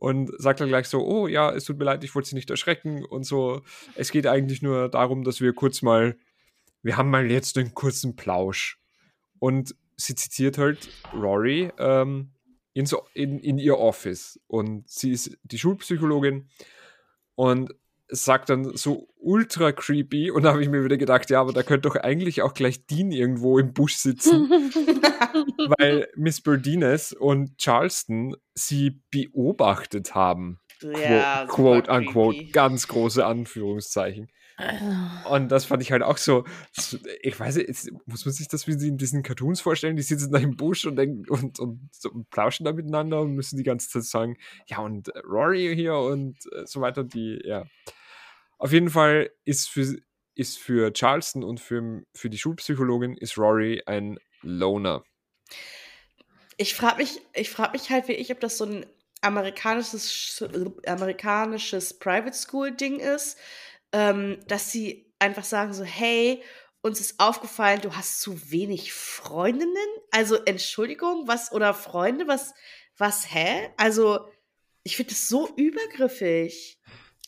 Speaker 1: und sagt dann gleich so, oh ja, es tut mir leid, ich wollte sie nicht erschrecken und so. Es geht eigentlich nur darum, dass wir kurz mal, wir haben mal jetzt einen kurzen Plausch. Und sie zitiert halt Rory ähm, in, so, in, in ihr Office und sie ist die Schulpsychologin und sagt dann so ultra creepy und da habe ich mir wieder gedacht, ja, aber da könnte doch eigentlich auch gleich Dean irgendwo im Busch sitzen, weil Miss Berdines und Charleston sie beobachtet haben. Ja, quote, quote unquote, ganz große Anführungszeichen. Also. Und das fand ich halt auch so, ich weiß nicht, muss man sich das wie in diesen Cartoons vorstellen, die sitzen da im Busch und, denken, und, und, so, und plauschen da miteinander und müssen die ganze Zeit sagen, ja und Rory hier und äh, so weiter, die, ja. Auf jeden Fall ist für, ist für Charleston und für, für die Schulpsychologin ist Rory ein Loner.
Speaker 2: Ich frage mich, ich frage mich halt wirklich, ob das so ein amerikanisches, amerikanisches Private School Ding ist, ähm, dass sie einfach sagen so, hey, uns ist aufgefallen, du hast zu wenig Freundinnen. Also Entschuldigung, was oder Freunde, was, was, hä? Also ich finde es so übergriffig.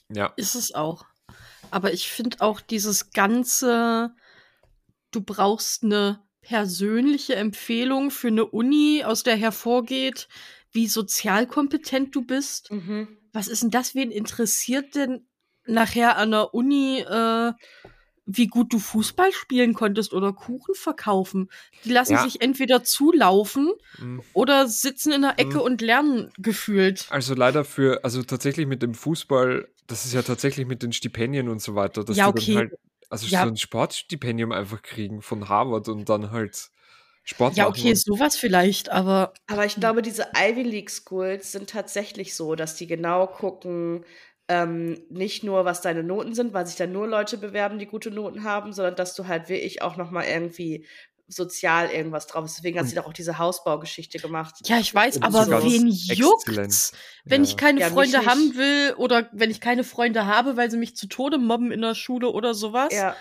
Speaker 3: Ja. Ist es auch. Aber ich finde auch dieses ganze, du brauchst eine persönliche Empfehlung für eine Uni, aus der hervorgeht, wie sozialkompetent du bist. Mhm. Was ist denn das? Wen interessiert denn nachher an der Uni, äh, wie gut du Fußball spielen konntest oder Kuchen verkaufen? Die lassen ja. sich entweder zulaufen mhm. oder sitzen in der Ecke mhm. und lernen gefühlt.
Speaker 1: Also leider für, also tatsächlich mit dem Fußball das ist ja tatsächlich mit den Stipendien und so weiter, dass ja, okay. die dann halt, also ja. so ein Sportstipendium einfach kriegen von Harvard und dann halt Sport
Speaker 3: Ja, okay, sowas vielleicht, aber.
Speaker 2: Aber ich glaube, diese Ivy League Schools sind tatsächlich so, dass die genau gucken, ähm, nicht nur, was deine Noten sind, weil sich dann nur Leute bewerben, die gute Noten haben, sondern dass du halt wirklich auch nochmal irgendwie sozial irgendwas drauf ist. Deswegen hat sie doch auch diese Hausbaugeschichte gemacht.
Speaker 3: Ja, ich weiß, aber wen juckt's? Wenn ja. ich keine ja, Freunde haben will oder wenn ich keine Freunde habe, weil sie mich zu Tode mobben in der Schule oder sowas. Ja.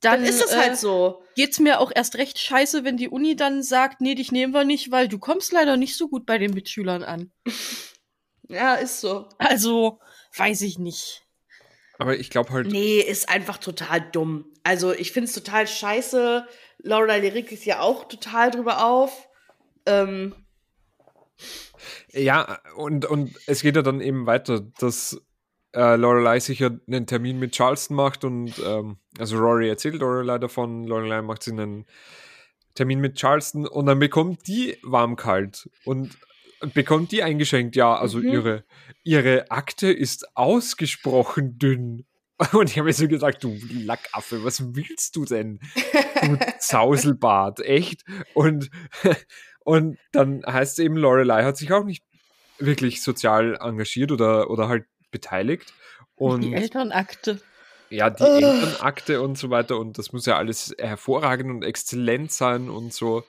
Speaker 3: Dann, dann, ist es halt äh, so. Geht's mir auch erst recht scheiße, wenn die Uni dann sagt, nee, dich nehmen wir nicht, weil du kommst leider nicht so gut bei den Mitschülern an.
Speaker 2: ja, ist so.
Speaker 3: Also, weiß ich nicht.
Speaker 1: Aber ich glaube halt.
Speaker 2: Nee, ist einfach total dumm. Also, ich find's total scheiße, Lorelei regt sich ja auch total drüber auf. Ähm.
Speaker 1: Ja, und, und es geht ja dann eben weiter, dass äh, Lorelei sich ja einen Termin mit Charleston macht und ähm, also Rory erzählt Lorelei davon, Lorelei macht sie einen Termin mit Charleston und dann bekommt die warm kalt und bekommt die eingeschenkt, ja, also mhm. ihre, ihre Akte ist ausgesprochen dünn. Und ich habe mir so gesagt, du Lackaffe, was willst du denn? Du Zauselbart, echt? Und, und dann heißt es eben, Lorelei hat sich auch nicht wirklich sozial engagiert oder, oder halt beteiligt. Und
Speaker 3: die Elternakte.
Speaker 1: Ja, die. Elternakte und so weiter. Und das muss ja alles hervorragend und exzellent sein und so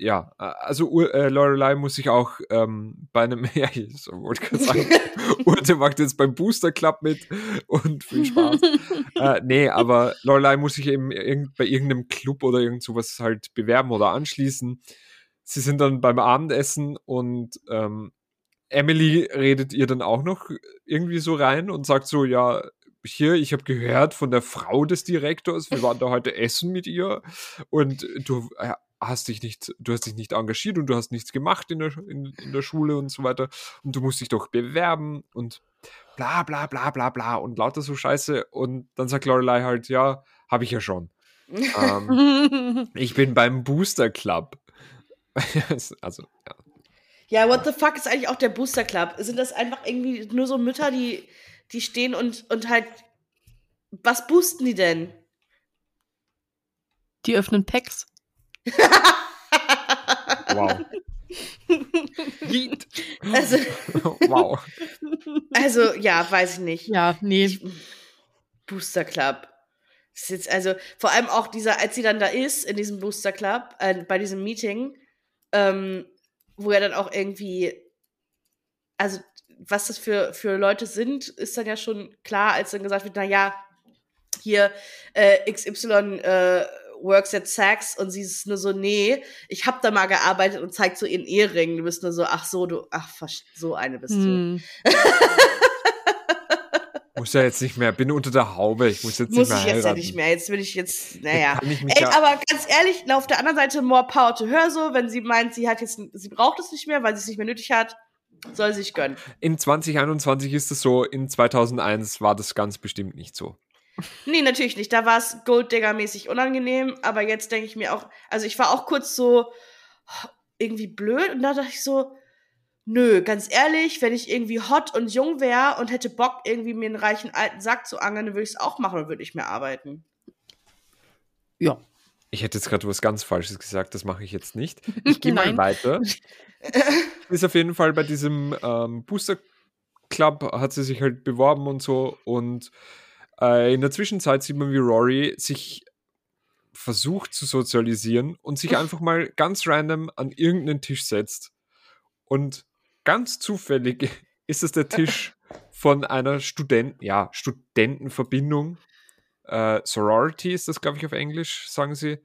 Speaker 1: ja, also äh, Lorelei muss sich auch ähm, bei einem, ja, ich wollte gerade sagen, Urte macht jetzt beim Booster Club mit und viel Spaß. äh, nee, aber Lorelei muss sich eben irgend, bei irgendeinem Club oder irgend sowas halt bewerben oder anschließen. Sie sind dann beim Abendessen und ähm, Emily redet ihr dann auch noch irgendwie so rein und sagt so, ja, hier, ich habe gehört von der Frau des Direktors, wir waren da heute essen mit ihr und du hast dich nicht, du hast dich nicht engagiert und du hast nichts gemacht in der, in, in der Schule und so weiter und du musst dich doch bewerben und bla bla bla bla bla und lauter so Scheiße und dann sagt Lorelei halt, ja, habe ich ja schon. ähm, ich bin beim Booster Club. also,
Speaker 2: ja. Ja, what the fuck ist eigentlich auch der Booster Club? Sind das einfach irgendwie nur so Mütter, die die stehen und, und halt, was boosten die denn?
Speaker 3: Die öffnen Packs.
Speaker 1: Wow.
Speaker 2: also, wow. Also, ja, weiß ich nicht.
Speaker 3: Ja, nee. Ich,
Speaker 2: Booster Club. Das ist jetzt also, vor allem auch dieser, als sie dann da ist, in diesem Booster Club, äh, bei diesem Meeting, ähm, wo er dann auch irgendwie, also was das für, für Leute sind, ist dann ja schon klar, als dann gesagt wird, na ja, hier äh, XY äh, works at Saks und sie ist nur so, nee, ich hab da mal gearbeitet und zeigt so ihren Ehering. Du bist nur so, ach so, du, ach, so eine bist hm. du.
Speaker 1: muss ja jetzt nicht mehr, bin unter der Haube, ich muss jetzt
Speaker 2: muss
Speaker 1: nicht mehr
Speaker 2: ich jetzt ja nicht mehr, jetzt will ich jetzt, naja. Ey, ja aber ganz ehrlich, auf der anderen Seite more power to her so, wenn sie meint, sie hat jetzt, sie braucht es nicht mehr, weil sie es nicht mehr nötig hat, soll sich gönnen.
Speaker 1: In 2021 ist es so, in 2001 war das ganz bestimmt nicht so.
Speaker 2: Nee, natürlich nicht. Da war es Golddigger-mäßig unangenehm, aber jetzt denke ich mir auch, also ich war auch kurz so irgendwie blöd und da dachte ich so, Nö, ganz ehrlich, wenn ich irgendwie hot und jung wäre und hätte Bock, irgendwie mir einen reichen alten Sack zu angeln, dann würde ich es auch machen und würde nicht mehr arbeiten.
Speaker 1: Ja. Ich hätte jetzt gerade was ganz Falsches gesagt, das mache ich jetzt nicht. Ich gehe mal weiter. Ist auf jeden Fall bei diesem ähm, Booster Club, hat sie sich halt beworben und so. Und äh, in der Zwischenzeit sieht man, wie Rory sich versucht zu sozialisieren und sich einfach mal ganz random an irgendeinen Tisch setzt. Und ganz zufällig ist es der Tisch von einer Studenten, ja, Studentenverbindung. Äh, Sorority ist das, glaube ich, auf Englisch, sagen sie.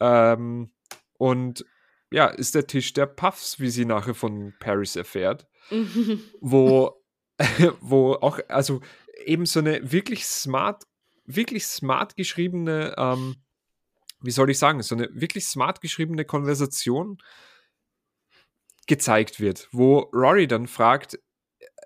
Speaker 1: Ähm, und ja, ist der Tisch der Puffs, wie sie nachher von Paris erfährt. wo, wo auch, also eben so eine wirklich smart, wirklich smart geschriebene, ähm, wie soll ich sagen, so eine wirklich smart geschriebene Konversation gezeigt wird, wo Rory dann fragt,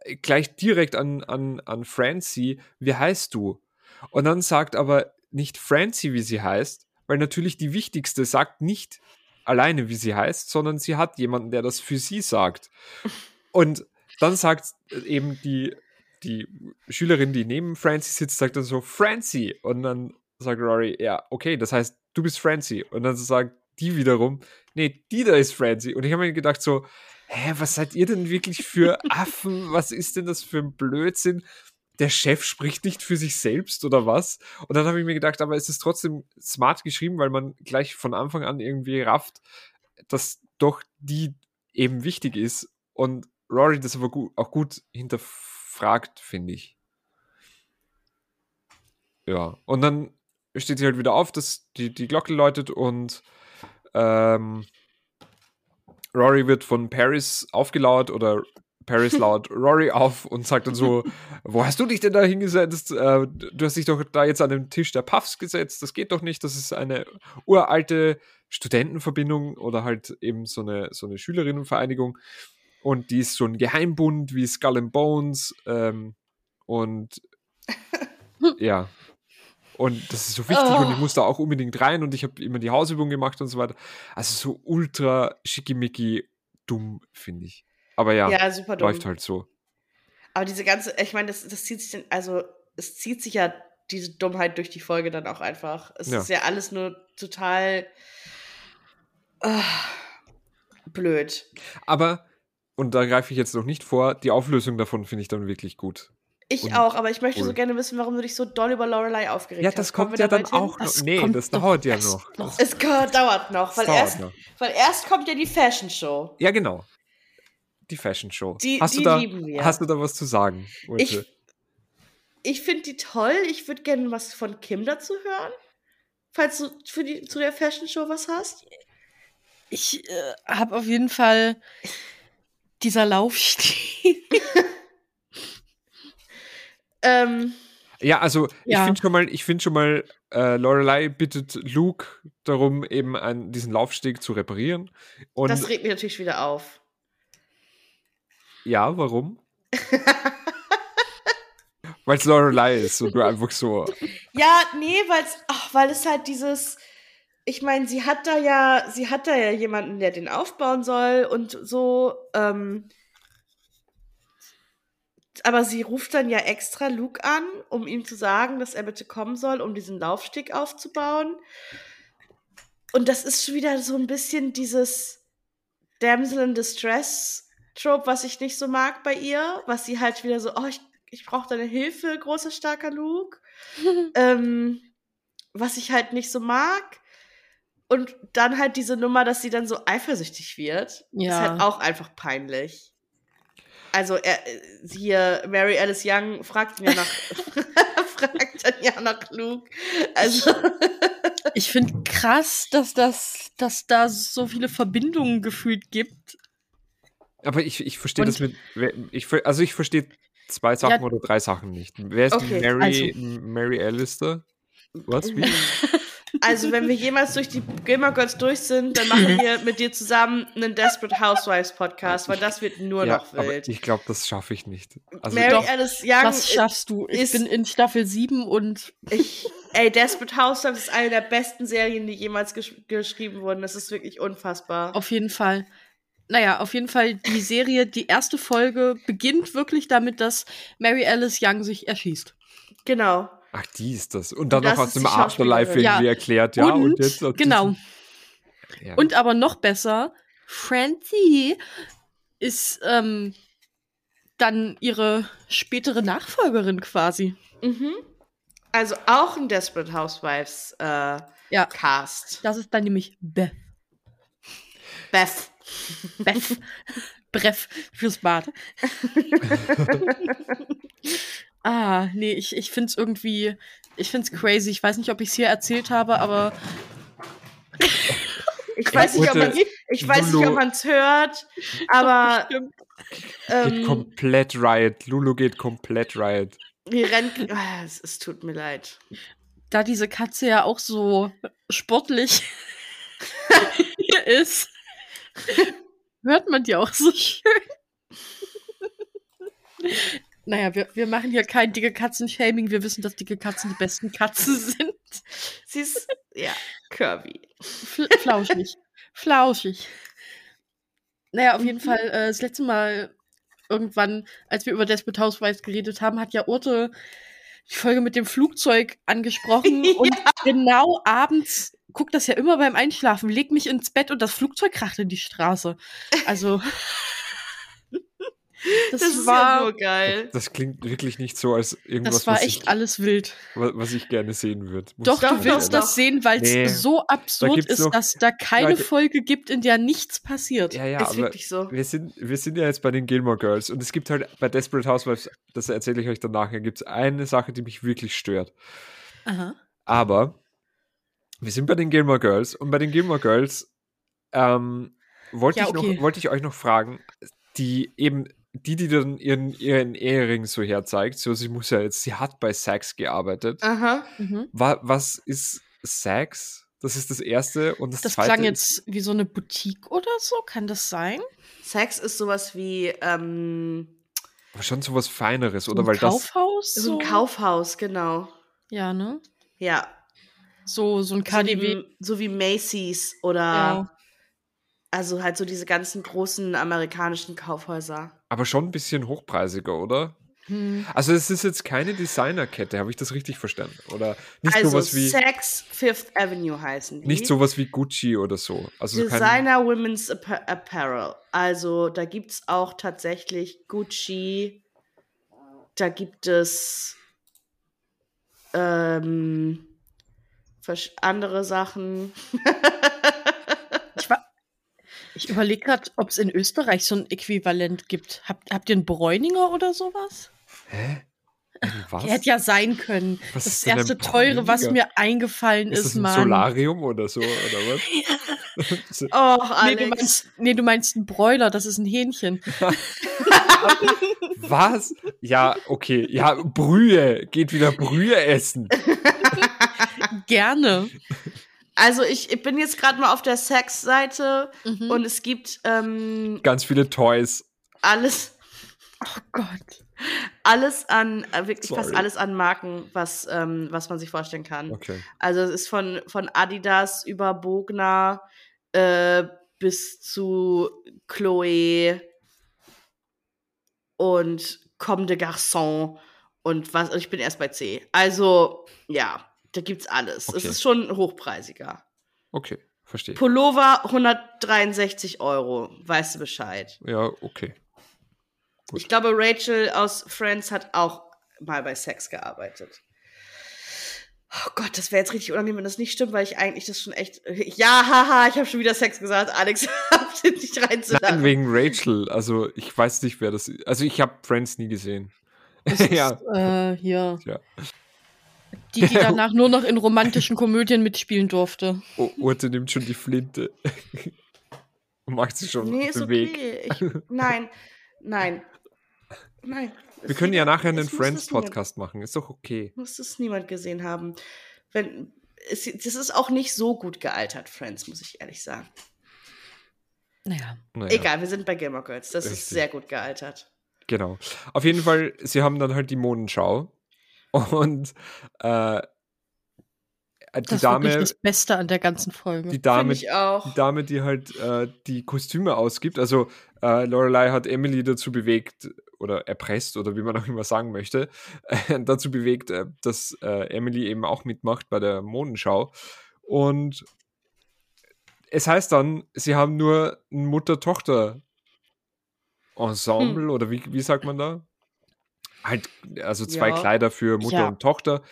Speaker 1: äh, gleich direkt an, an, an Francie, wie heißt du? Und dann sagt aber nicht Francie, wie sie heißt, weil natürlich die wichtigste sagt nicht alleine, wie sie heißt, sondern sie hat jemanden, der das für sie sagt. Und dann sagt eben die, die Schülerin, die neben Francie sitzt, sagt dann so, Francie. Und dann sagt Rory, ja, okay, das heißt, du bist Francie. Und dann sagt die wiederum, nee, die da ist Francie. Und ich habe mir gedacht so, hä, was seid ihr denn wirklich für Affen? Was ist denn das für ein Blödsinn? Der Chef spricht nicht für sich selbst oder was? Und dann habe ich mir gedacht, aber es ist trotzdem smart geschrieben, weil man gleich von Anfang an irgendwie rafft, dass doch die eben wichtig ist. Und Rory das aber gut, auch gut hinterfragt, finde ich. Ja, und dann steht sie halt wieder auf, dass die, die Glocke läutet und ähm, Rory wird von Paris aufgelauert oder Paris laut Rory auf und sagt dann so, wo hast du dich denn da hingesetzt? Äh, du hast dich doch da jetzt an den Tisch der Puffs gesetzt, das geht doch nicht, das ist eine uralte Studentenverbindung oder halt eben so eine, so eine Schülerinnenvereinigung und die ist so ein Geheimbund wie Skull and Bones ähm, und ja, und das ist so wichtig oh. und ich oh. muss da auch unbedingt rein und ich habe immer die Hausübung gemacht und so weiter. Also so ultra schickimicki dumm, finde ich. Aber ja, ja super dumm. läuft halt so.
Speaker 2: Aber diese ganze, ich meine, das, das zieht sich dann, also es zieht sich ja diese Dummheit durch die Folge dann auch einfach. Es ja. ist ja alles nur total uh, blöd.
Speaker 1: Aber, und da greife ich jetzt noch nicht vor, die Auflösung davon finde ich dann wirklich gut.
Speaker 2: Ich und auch, aber ich möchte cool. so gerne wissen, warum du dich so doll über Lorelei aufgeregt hast.
Speaker 1: Ja, das kommt ja dann auch noch. Nee, das dauert ja noch.
Speaker 2: noch. Es dauert noch, weil, dauert erst, noch. weil erst kommt ja die Fashion Show.
Speaker 1: Ja, genau. Die Fashion Show.
Speaker 2: Die,
Speaker 1: hast
Speaker 2: die
Speaker 1: du da,
Speaker 2: lieben wir.
Speaker 1: Hast du da was zu sagen?
Speaker 2: Ulte? Ich, ich finde die toll. Ich würde gerne was von Kim dazu hören. Falls du für die, zu der Fashion Show was hast.
Speaker 3: Ich äh, habe auf jeden Fall dieser Laufstil.
Speaker 2: Ähm,
Speaker 1: ja, also ja. ich finde schon mal, ich finde schon mal, äh, Lorelei bittet Luke darum, eben einen, diesen Laufsteg zu reparieren. Und
Speaker 2: das regt mich natürlich wieder auf.
Speaker 1: Ja, warum? weil es Lorelei ist und du einfach so.
Speaker 2: Ja, nee, weil's, ach, weil es halt dieses. Ich meine, sie hat da ja, sie hat da ja jemanden, der den aufbauen soll und so. Ähm, aber sie ruft dann ja extra Luke an, um ihm zu sagen, dass er bitte kommen soll, um diesen Laufsteg aufzubauen. Und das ist schon wieder so ein bisschen dieses Damsel in Distress Trope, was ich nicht so mag bei ihr, was sie halt wieder so, oh, ich, ich brauche deine Hilfe, großer, starker Luke. ähm, was ich halt nicht so mag. Und dann halt diese Nummer, dass sie dann so eifersüchtig wird, ja. ist halt auch einfach peinlich. Also er, hier Mary Alice Young fragt ja nach fragt dann ja nach Luke. Also
Speaker 3: ich finde krass, dass das, dass da so viele Verbindungen gefühlt gibt.
Speaker 1: Aber ich, ich verstehe das mit, ich, also ich verstehe zwei Sachen ja. oder drei Sachen nicht. Wer ist okay, Mary, also. Mary Alistair? Was? Wie?
Speaker 2: Also, wenn wir jemals durch die Gamer Girls durch sind, dann machen wir mit dir zusammen einen Desperate Housewives Podcast, weil das wird nur ja, noch wild.
Speaker 1: ich glaube, das schaffe ich nicht.
Speaker 3: Also, Mary doch, Alice Young. Das schaffst du. Ich bin in Staffel 7 und.
Speaker 2: Ich, ey, Desperate Housewives ist eine der besten Serien, die jemals gesch geschrieben wurden. Das ist wirklich unfassbar.
Speaker 3: Auf jeden Fall. Naja, auf jeden Fall, die Serie, die erste Folge beginnt wirklich damit, dass Mary Alice Young sich erschießt.
Speaker 2: Genau.
Speaker 1: Ach, die ist das. Und dann das noch aus dem Afterlife irgendwie ja. erklärt, ja. Und, und jetzt.
Speaker 3: Genau. Ja. Und aber noch besser, Francie ist ähm, dann ihre spätere Nachfolgerin quasi.
Speaker 2: Mhm. Also auch ein Desperate Housewives äh, ja. Cast.
Speaker 3: Das ist dann nämlich Beth.
Speaker 2: Beth.
Speaker 3: Beth. Breff fürs Bad. Ah, nee, ich, ich finde es irgendwie, ich finde es crazy. Ich weiß nicht, ob ich es hier erzählt habe, aber.
Speaker 2: ich weiß nicht, ob man ich weiß nicht, ob man es hört, aber.
Speaker 1: Ähm, geht komplett riot. Lulu geht komplett riot.
Speaker 2: Die rennt. Ah, es, es tut mir leid.
Speaker 3: Da diese Katze ja auch so sportlich ist, hört man die auch so schön. Naja, wir, wir machen hier kein dicke Katzen-Shaming. Wir wissen, dass dicke Katzen die besten Katzen sind.
Speaker 2: Sie ist, ja, curvy.
Speaker 3: Fl flauschig. flauschig. Naja, auf jeden Fall, äh, das letzte Mal irgendwann, als wir über Desperate Housewives geredet haben, hat ja Urte die Folge mit dem Flugzeug angesprochen. ja. Und genau abends guckt das ja immer beim Einschlafen, leg mich ins Bett und das Flugzeug kracht in die Straße. Also.
Speaker 2: Das, das war ja nur geil.
Speaker 1: Das klingt wirklich nicht so, als irgendwas.
Speaker 3: Das war echt ich, alles wild.
Speaker 1: Was ich gerne sehen würde.
Speaker 3: Doch, du willst das sehen, weil es nee. so absurd ist, noch, dass da keine Leute, Folge gibt, in der nichts passiert.
Speaker 1: Ja, ja, ist aber wirklich so. Wir sind, wir sind ja jetzt bei den Gilmore Girls und es gibt halt bei Desperate Housewives, das erzähle ich euch danach, gibt es eine Sache, die mich wirklich stört. Aha. Aber wir sind bei den Gilmore Girls und bei den Gilmore Girls ähm, wollte ja, okay. ich, wollt ich euch noch fragen, die eben die, die dann ihren, ihren Ehering so herzeigt, so sie muss ja jetzt, sie hat bei Saks gearbeitet.
Speaker 2: Aha. Mhm.
Speaker 1: Was, was ist Saks? Das ist das erste und das,
Speaker 3: das
Speaker 1: zweite.
Speaker 3: Das klang jetzt wie so eine Boutique oder so, kann das sein?
Speaker 2: Saks ist sowas wie, ähm,
Speaker 1: aber schon sowas Feineres, oder?
Speaker 3: Ein Weil Kaufhaus?
Speaker 2: Das, so ein Kaufhaus, genau.
Speaker 3: Ja, ne?
Speaker 2: Ja.
Speaker 3: So, so ein KDW.
Speaker 2: So wie, so wie Macy's oder. Ja. Also halt so diese ganzen großen amerikanischen Kaufhäuser.
Speaker 1: Aber schon ein bisschen hochpreisiger, oder? Hm. Also es ist jetzt keine Designerkette, habe ich das richtig verstanden? Oder nicht
Speaker 2: also
Speaker 1: sowas wie
Speaker 2: Saks Fifth Avenue heißen die.
Speaker 1: Nicht sowas wie Gucci oder so. Also
Speaker 2: Designer Women's Apparel. Also da gibt es auch tatsächlich Gucci. Da gibt es ähm, andere Sachen.
Speaker 3: Ich überlege gerade, ob es in Österreich so ein Äquivalent gibt. Habt, habt ihr einen Bräuninger oder sowas?
Speaker 1: Hä?
Speaker 3: Was? Der hätte ja sein können. Was das erste teure, was mir eingefallen ist, ist das ein
Speaker 1: Mann. Solarium oder so, oder was?
Speaker 3: oh, Alex. Nee, du meinst, nee, du meinst ein Bräuler, das ist ein Hähnchen.
Speaker 1: was? Ja, okay. Ja, Brühe. Geht wieder Brühe essen.
Speaker 3: Gerne.
Speaker 2: Also ich, ich bin jetzt gerade mal auf der Sex-Seite mhm. und es gibt ähm,
Speaker 1: ganz viele Toys.
Speaker 2: Alles.
Speaker 3: Oh Gott.
Speaker 2: Alles an, äh, wirklich Sorry. fast alles an Marken, was, ähm, was man sich vorstellen kann.
Speaker 1: Okay.
Speaker 2: Also es ist von, von Adidas über Bogner äh, bis zu Chloe und Comme de Garçon und was. Ich bin erst bei C. Also, ja, da gibt's alles. Okay. Es ist schon hochpreisiger.
Speaker 1: Okay, verstehe.
Speaker 2: Pullover 163 Euro. Weißt du Bescheid?
Speaker 1: Ja, okay.
Speaker 2: Gut. Ich glaube, Rachel aus Friends hat auch mal bei Sex gearbeitet. Oh Gott, das wäre jetzt richtig unangenehm, wenn das nicht stimmt, weil ich eigentlich das schon echt. Ja, haha, ich habe schon wieder Sex gesagt. Alex, habt ihr nicht reinzulassen.
Speaker 1: Nein, wegen Rachel. Also, ich weiß nicht, wer das ist. Also, ich habe Friends nie gesehen.
Speaker 3: ja. Ist, äh, hier. Ja. Die, die danach nur noch in romantischen Komödien mitspielen durfte.
Speaker 1: Oh, Urte nimmt schon die Flinte. Macht sie schon nee, auf den okay. Weg.
Speaker 2: Ich, nein, nein, nein.
Speaker 1: Wir können ja nachher einen Friends-Podcast machen. Ist doch okay.
Speaker 2: Muss es niemand gesehen haben. Wenn, es, das ist auch nicht so gut gealtert, Friends, muss ich ehrlich sagen.
Speaker 3: Naja.
Speaker 2: naja. Egal, wir sind bei Gamer Girls. Das Richtig. ist sehr gut gealtert.
Speaker 1: Genau. Auf jeden Fall, sie haben dann halt die Modenschau. Und äh,
Speaker 3: die das Dame. Das Beste an der ganzen Folge.
Speaker 1: Die Dame, die Dame, die halt äh, die Kostüme ausgibt. Also äh, Lorelei hat Emily dazu bewegt oder erpresst oder wie man auch immer sagen möchte, äh, dazu bewegt, äh, dass äh, Emily eben auch mitmacht bei der Modenschau. Und es heißt dann, sie haben nur ein Mutter-Tochter-Ensemble hm. oder wie, wie sagt man da? Halt, also zwei ja. Kleider für Mutter ja. und Tochter.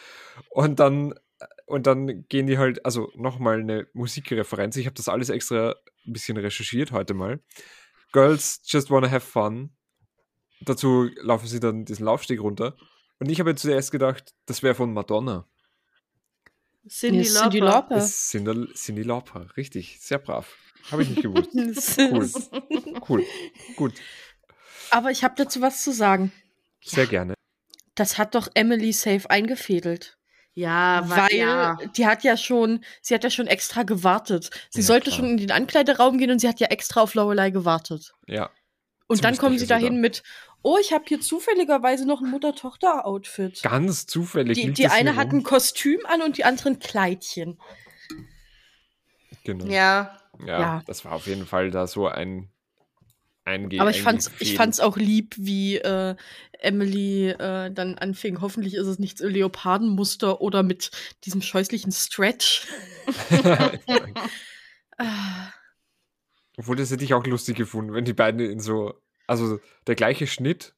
Speaker 1: Und dann und dann gehen die halt, also nochmal eine Musikreferenz. Ich habe das alles extra ein bisschen recherchiert heute mal. Girls just wanna have fun. Dazu laufen sie dann diesen Laufsteg runter. Und ich habe zuerst gedacht, das wäre von Madonna.
Speaker 2: Cindy, ja, Cindy Lauper.
Speaker 1: Cindy, Cindy Lauper, richtig, sehr brav. Habe ich nicht gewusst. cool. cool. Gut.
Speaker 3: Aber ich habe dazu was zu sagen.
Speaker 1: Sehr ja. gerne.
Speaker 3: Das hat doch Emily Safe eingefädelt.
Speaker 2: Ja,
Speaker 3: weil ja. die hat ja schon, sie hat ja schon extra gewartet. Sie ja, sollte klar. schon in den Ankleideraum gehen und sie hat ja extra auf Lorelei gewartet.
Speaker 1: Ja.
Speaker 3: Und dann kommen sie dahin mit, oh, ich habe hier zufälligerweise noch ein Mutter-Tochter-Outfit.
Speaker 1: Ganz zufällig.
Speaker 3: Die, die eine hat ein Kostüm an und die andere ein Kleidchen.
Speaker 1: Genau.
Speaker 2: Ja.
Speaker 1: ja. Ja, das war auf jeden Fall da so ein
Speaker 3: Einge Aber ich fand's, ich fand's auch lieb, wie äh, Emily äh, dann anfing. Hoffentlich ist es nicht so Leopardenmuster oder mit diesem scheußlichen Stretch.
Speaker 1: Obwohl, das hätte ich auch lustig gefunden, wenn die beiden in so, also der gleiche Schnitt,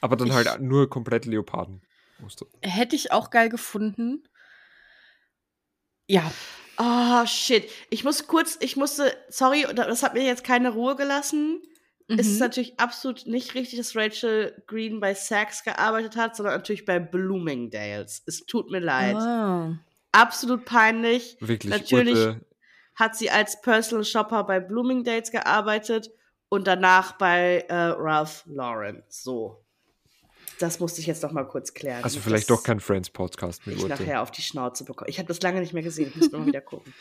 Speaker 1: aber dann halt ich, halt nur komplett Leopardenmuster.
Speaker 3: Hätte ich auch geil gefunden. Ja.
Speaker 2: Oh, shit. Ich muss kurz, ich musste, sorry, das hat mir jetzt keine Ruhe gelassen. Mhm. Es ist mhm. natürlich absolut nicht richtig, dass Rachel Green bei Saks gearbeitet hat, sondern natürlich bei Bloomingdales. Es tut mir leid. Oh. Absolut peinlich.
Speaker 1: Wirklich.
Speaker 2: Natürlich Urte. hat sie als Personal Shopper bei Bloomingdales gearbeitet und danach bei äh, Ralph Lauren. So. Das musste ich jetzt noch mal kurz klären.
Speaker 1: Also vielleicht doch kein Friends Podcast
Speaker 2: mit ich Urte. nachher auf die Schnauze bekommen. Ich habe das lange nicht mehr gesehen. Ich muss mal wieder gucken.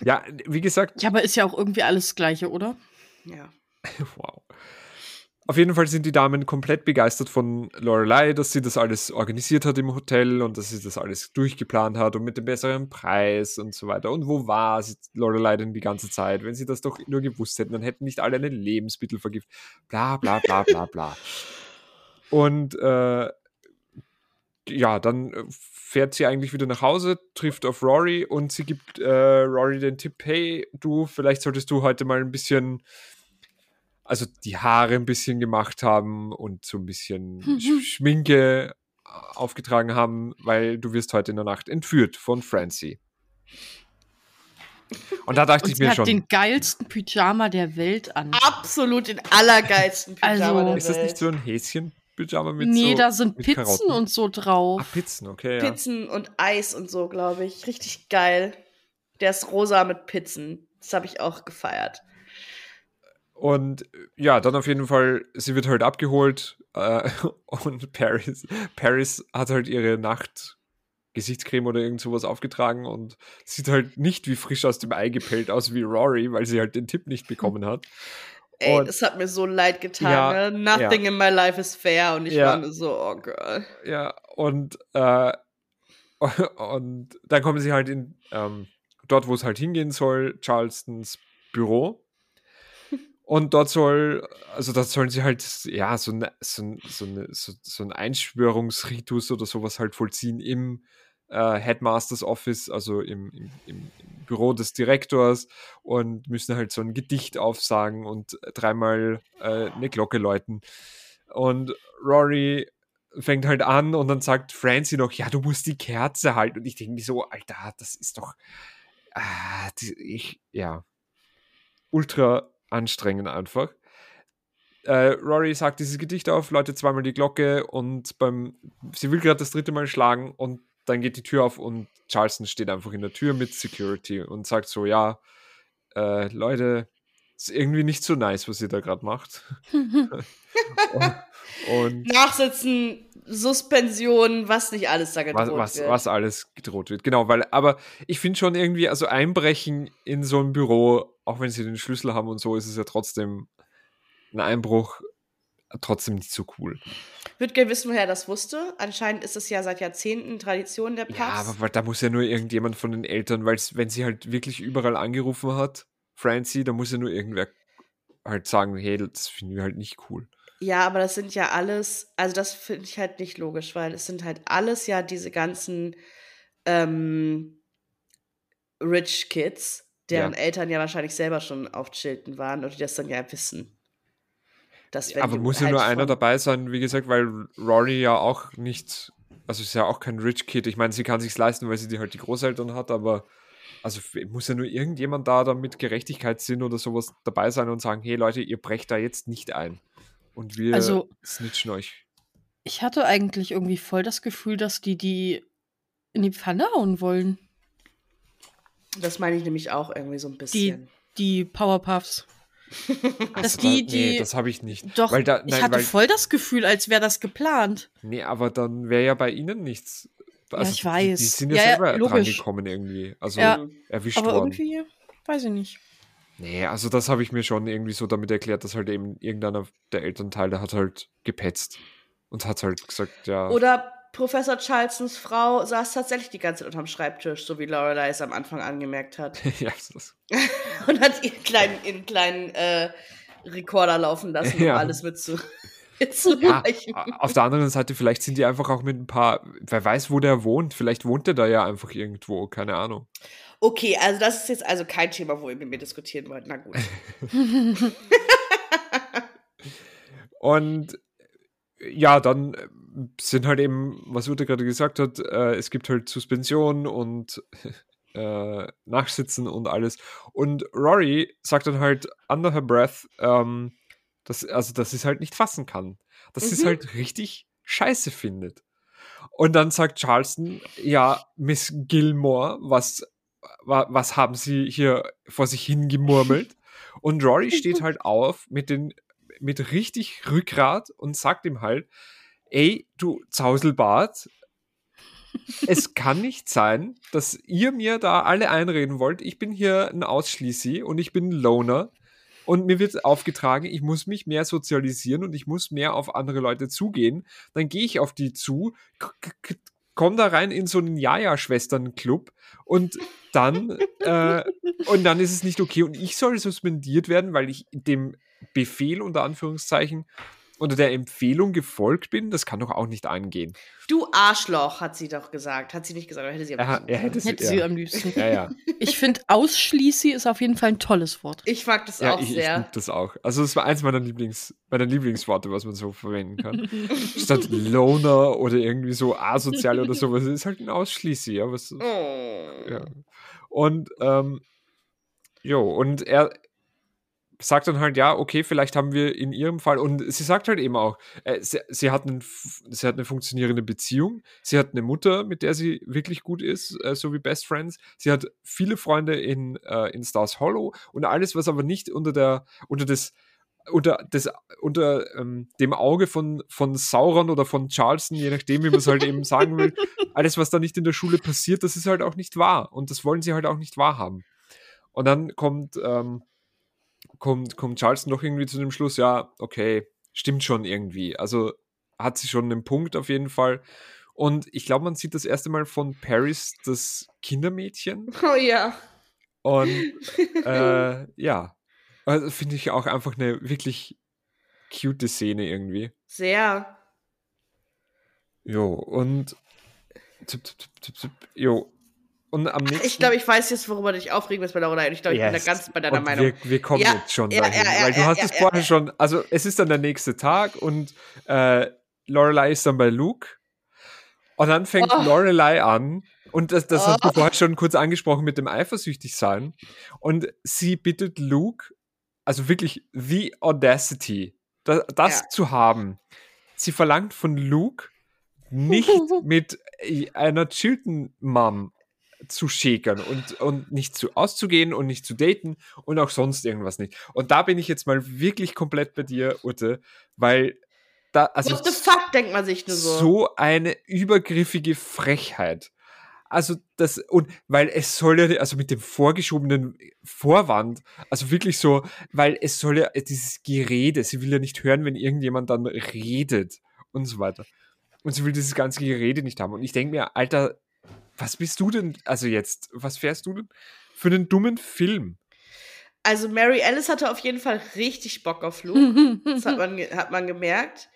Speaker 1: Ja, wie gesagt.
Speaker 3: Ja, aber ist ja auch irgendwie alles das Gleiche, oder?
Speaker 2: Ja.
Speaker 1: wow. Auf jeden Fall sind die Damen komplett begeistert von Lorelei, dass sie das alles organisiert hat im Hotel und dass sie das alles durchgeplant hat und mit dem besseren Preis und so weiter. Und wo war Lorelei denn die ganze Zeit? Wenn sie das doch nur gewusst hätten, dann hätten nicht alle eine Lebensmittelvergift. Bla bla bla bla bla. und äh, ja, dann fährt sie eigentlich wieder nach Hause, trifft auf Rory und sie gibt äh, Rory den Tipp, hey, du, vielleicht solltest du heute mal ein bisschen also die Haare ein bisschen gemacht haben und so ein bisschen mhm. Schminke äh, aufgetragen haben, weil du wirst heute in der Nacht entführt von Francie. Und da dachte und ich mir schon.
Speaker 3: Den geilsten Pyjama der Welt an.
Speaker 2: Absolut den allergeilsten
Speaker 3: Pyjama also, der Welt.
Speaker 1: Ist das nicht so ein Häschen? Pyjama mit
Speaker 3: Nee,
Speaker 1: so,
Speaker 3: da sind Pizzen Karotten? und so drauf.
Speaker 1: Ah, Pizzen, okay. Ja.
Speaker 2: Pizzen und Eis und so, glaube ich. Richtig geil. Der ist rosa mit Pizzen. Das habe ich auch gefeiert.
Speaker 1: Und ja, dann auf jeden Fall, sie wird halt abgeholt äh, und Paris, Paris hat halt ihre Nacht Gesichtscreme oder irgend sowas aufgetragen und sieht halt nicht wie frisch aus dem Ei gepellt aus wie Rory, weil sie halt den Tipp nicht bekommen hat.
Speaker 2: Ey, und, das hat mir so leid getan. Ja, ne? Nothing ja. in my life is fair. Und ich ja. war nur so, oh girl.
Speaker 1: Ja, und, äh, und dann kommen sie halt in, ähm, dort, wo es halt hingehen soll, Charlestons Büro. Und dort soll, also dort sollen sie halt, ja, so, ne, so, so, eine, so, so ein Einschwörungsritus oder sowas halt vollziehen im äh, Headmasters Office, also im, im, im, Büro des Direktors und müssen halt so ein Gedicht aufsagen und dreimal äh, eine Glocke läuten. Und Rory fängt halt an und dann sagt Francie noch, ja, du musst die Kerze halten. Und ich denke mir so, Alter, das ist doch, ah, die, ich, ja, ultra anstrengend einfach. Äh, Rory sagt dieses Gedicht auf, läutet zweimal die Glocke und beim, sie will gerade das dritte Mal schlagen und dann geht die Tür auf und Charleston steht einfach in der Tür mit Security und sagt so, ja, äh, Leute, ist irgendwie nicht so nice, was ihr da gerade macht.
Speaker 2: und, und Nachsitzen, Suspension, was nicht alles da
Speaker 1: gedroht was, was, wird. Was alles gedroht wird, genau, weil, aber ich finde schon irgendwie, also Einbrechen in so ein Büro, auch wenn sie den Schlüssel haben und so, ist es ja trotzdem ein Einbruch trotzdem nicht so cool.
Speaker 2: Würde gerne wissen, woher er das wusste. Anscheinend ist es ja seit Jahrzehnten Tradition der Pubs. Ja,
Speaker 1: aber da muss ja nur irgendjemand von den Eltern, weil wenn sie halt wirklich überall angerufen hat, Francie, da muss ja nur irgendwer halt sagen, hey, das finden wir halt nicht cool.
Speaker 2: Ja, aber das sind ja alles, also das finde ich halt nicht logisch, weil es sind halt alles ja diese ganzen ähm, Rich Kids, deren ja. Eltern ja wahrscheinlich selber schon auf Chilton waren und die das dann ja wissen.
Speaker 1: Dass, aber muss ja halt nur einer dabei sein, wie gesagt, weil Rory ja auch nicht, also ist ja auch kein Rich Kid. Ich meine, sie kann sich leisten, weil sie die halt die Großeltern hat, aber also muss ja nur irgendjemand da dann mit Gerechtigkeitssinn oder sowas dabei sein und sagen, hey Leute, ihr brecht da jetzt nicht ein. Und wir also, snitchen euch.
Speaker 3: Ich hatte eigentlich irgendwie voll das Gefühl, dass die die in die Pfanne hauen wollen.
Speaker 2: Das meine ich nämlich auch irgendwie so ein bisschen.
Speaker 3: Die, die Powerpuffs.
Speaker 1: dass die, die. Nee, das habe ich nicht.
Speaker 3: Doch, da, nein, ich hatte voll das Gefühl, als wäre das geplant.
Speaker 1: Nee, aber dann wäre ja bei ihnen nichts
Speaker 3: also ja, ich weiß.
Speaker 1: Die, die sind ja, ja selber ja, dran gekommen irgendwie. Also ja, erwischt aber worden.
Speaker 3: irgendwie, weiß ich nicht.
Speaker 1: Nee, also das habe ich mir schon irgendwie so damit erklärt, dass halt eben irgendeiner der Elternteile hat halt gepetzt und hat halt gesagt, ja.
Speaker 2: Oder Professor Charlesons Frau saß tatsächlich die ganze Zeit unterm Schreibtisch, so wie Lorelei es am Anfang angemerkt hat. ja, das. und hat ihren kleinen, ihren kleinen äh, Rekorder laufen lassen, um ja. alles mitzu
Speaker 1: ja, auf der anderen Seite, vielleicht sind die einfach auch mit ein paar, wer weiß, wo der wohnt. Vielleicht wohnt der da ja einfach irgendwo, keine Ahnung.
Speaker 2: Okay, also das ist jetzt also kein Thema, wo ihr mit mir diskutieren wollt. Na gut.
Speaker 1: Und ja, dann sind halt eben, was Ute gerade gesagt hat, äh, es gibt halt Suspension und äh, Nachsitzen und alles. Und Rory sagt dann halt under her breath, ähm, dass, also, dass es halt nicht fassen kann. Dass mhm. sie es halt richtig scheiße findet. Und dann sagt Charleston, ja, Miss Gilmore, was, was haben sie hier vor sich hingemurmelt? Und Rory steht halt auf mit den, mit richtig Rückgrat und sagt ihm halt, ey, du Zauselbart, es kann nicht sein, dass ihr mir da alle einreden wollt. Ich bin hier ein Ausschließi und ich bin ein Loner und mir wird aufgetragen, ich muss mich mehr sozialisieren und ich muss mehr auf andere Leute zugehen. Dann gehe ich auf die zu, komme da rein in so einen Jaja-Schwestern-Club und dann, äh, und dann ist es nicht okay und ich soll suspendiert werden, weil ich dem Befehl unter Anführungszeichen unter der Empfehlung gefolgt bin, das kann doch auch nicht angehen.
Speaker 2: Du Arschloch, hat sie doch gesagt. Hat sie nicht gesagt, oder hätte sie am liebsten?
Speaker 3: Er, hätte,
Speaker 2: sie,
Speaker 3: hätte sie am liebsten. Ja, ja. Ich finde, ausschließe ist auf jeden Fall ein tolles Wort.
Speaker 2: Ich mag das ja, auch
Speaker 1: ich,
Speaker 2: sehr.
Speaker 1: Ich mag das auch. Also, es war eins meiner, Lieblings, meiner Lieblingsworte, was man so verwenden kann. Statt Loner oder irgendwie so asozial oder sowas, ist halt ein Ausschließe, ja. Was, oh. ja. Und, ähm, jo, und er, sagt dann halt, ja, okay, vielleicht haben wir in ihrem Fall, und sie sagt halt eben auch, äh, sie, sie, hat einen, sie hat eine funktionierende Beziehung, sie hat eine Mutter, mit der sie wirklich gut ist, äh, so wie Best Friends, sie hat viele Freunde in, äh, in Stars Hollow und alles, was aber nicht unter der, unter das, unter, das, unter ähm, dem Auge von, von Sauron oder von Charleston, je nachdem, wie man es halt eben sagen will, alles, was da nicht in der Schule passiert, das ist halt auch nicht wahr. Und das wollen sie halt auch nicht wahrhaben. Und dann kommt, ähm, kommt, kommt Charleston doch irgendwie zu dem Schluss, ja, okay, stimmt schon irgendwie. Also hat sie schon einen Punkt auf jeden Fall. Und ich glaube, man sieht das erste Mal von Paris das Kindermädchen.
Speaker 2: Oh ja.
Speaker 1: Und äh, ja. Also finde ich auch einfach eine wirklich cute Szene irgendwie.
Speaker 2: Sehr.
Speaker 1: Jo, und jo. Und am nächsten
Speaker 2: Ich glaube, ich weiß jetzt, worüber du dich aufregen wirst bei Lorelei. Ich glaube, ich yes. bin da ganz bei deiner und Meinung.
Speaker 1: Wir, wir kommen ja, jetzt schon ja, dahin. Ja, weil du hast es vorher schon, also es ist dann der nächste Tag und äh, Lorelei ist dann bei Luke. Und dann fängt oh. Lorelei an, und das, das oh. hast du vorher schon kurz angesprochen mit dem Eifersüchtigsein. Und sie bittet Luke, also wirklich the audacity, das, das zu haben. Sie verlangt von Luke, nicht mit einer Chilton Mom zu schäkern und, und nicht zu auszugehen und nicht zu daten und auch sonst irgendwas nicht. Und da bin ich jetzt mal wirklich komplett bei dir, Ute, weil da, also.
Speaker 2: What the fuck, denkt man sich nur so.
Speaker 1: So eine übergriffige Frechheit. Also das, und weil es soll ja, also mit dem vorgeschobenen Vorwand, also wirklich so, weil es soll ja dieses Gerede, sie will ja nicht hören, wenn irgendjemand dann redet und so weiter. Und sie will dieses ganze Gerede nicht haben. Und ich denke mir, Alter, was bist du denn, also jetzt, was fährst du denn für einen dummen Film?
Speaker 2: Also Mary Alice hatte auf jeden Fall richtig Bock auf Luke. das hat man, hat man gemerkt.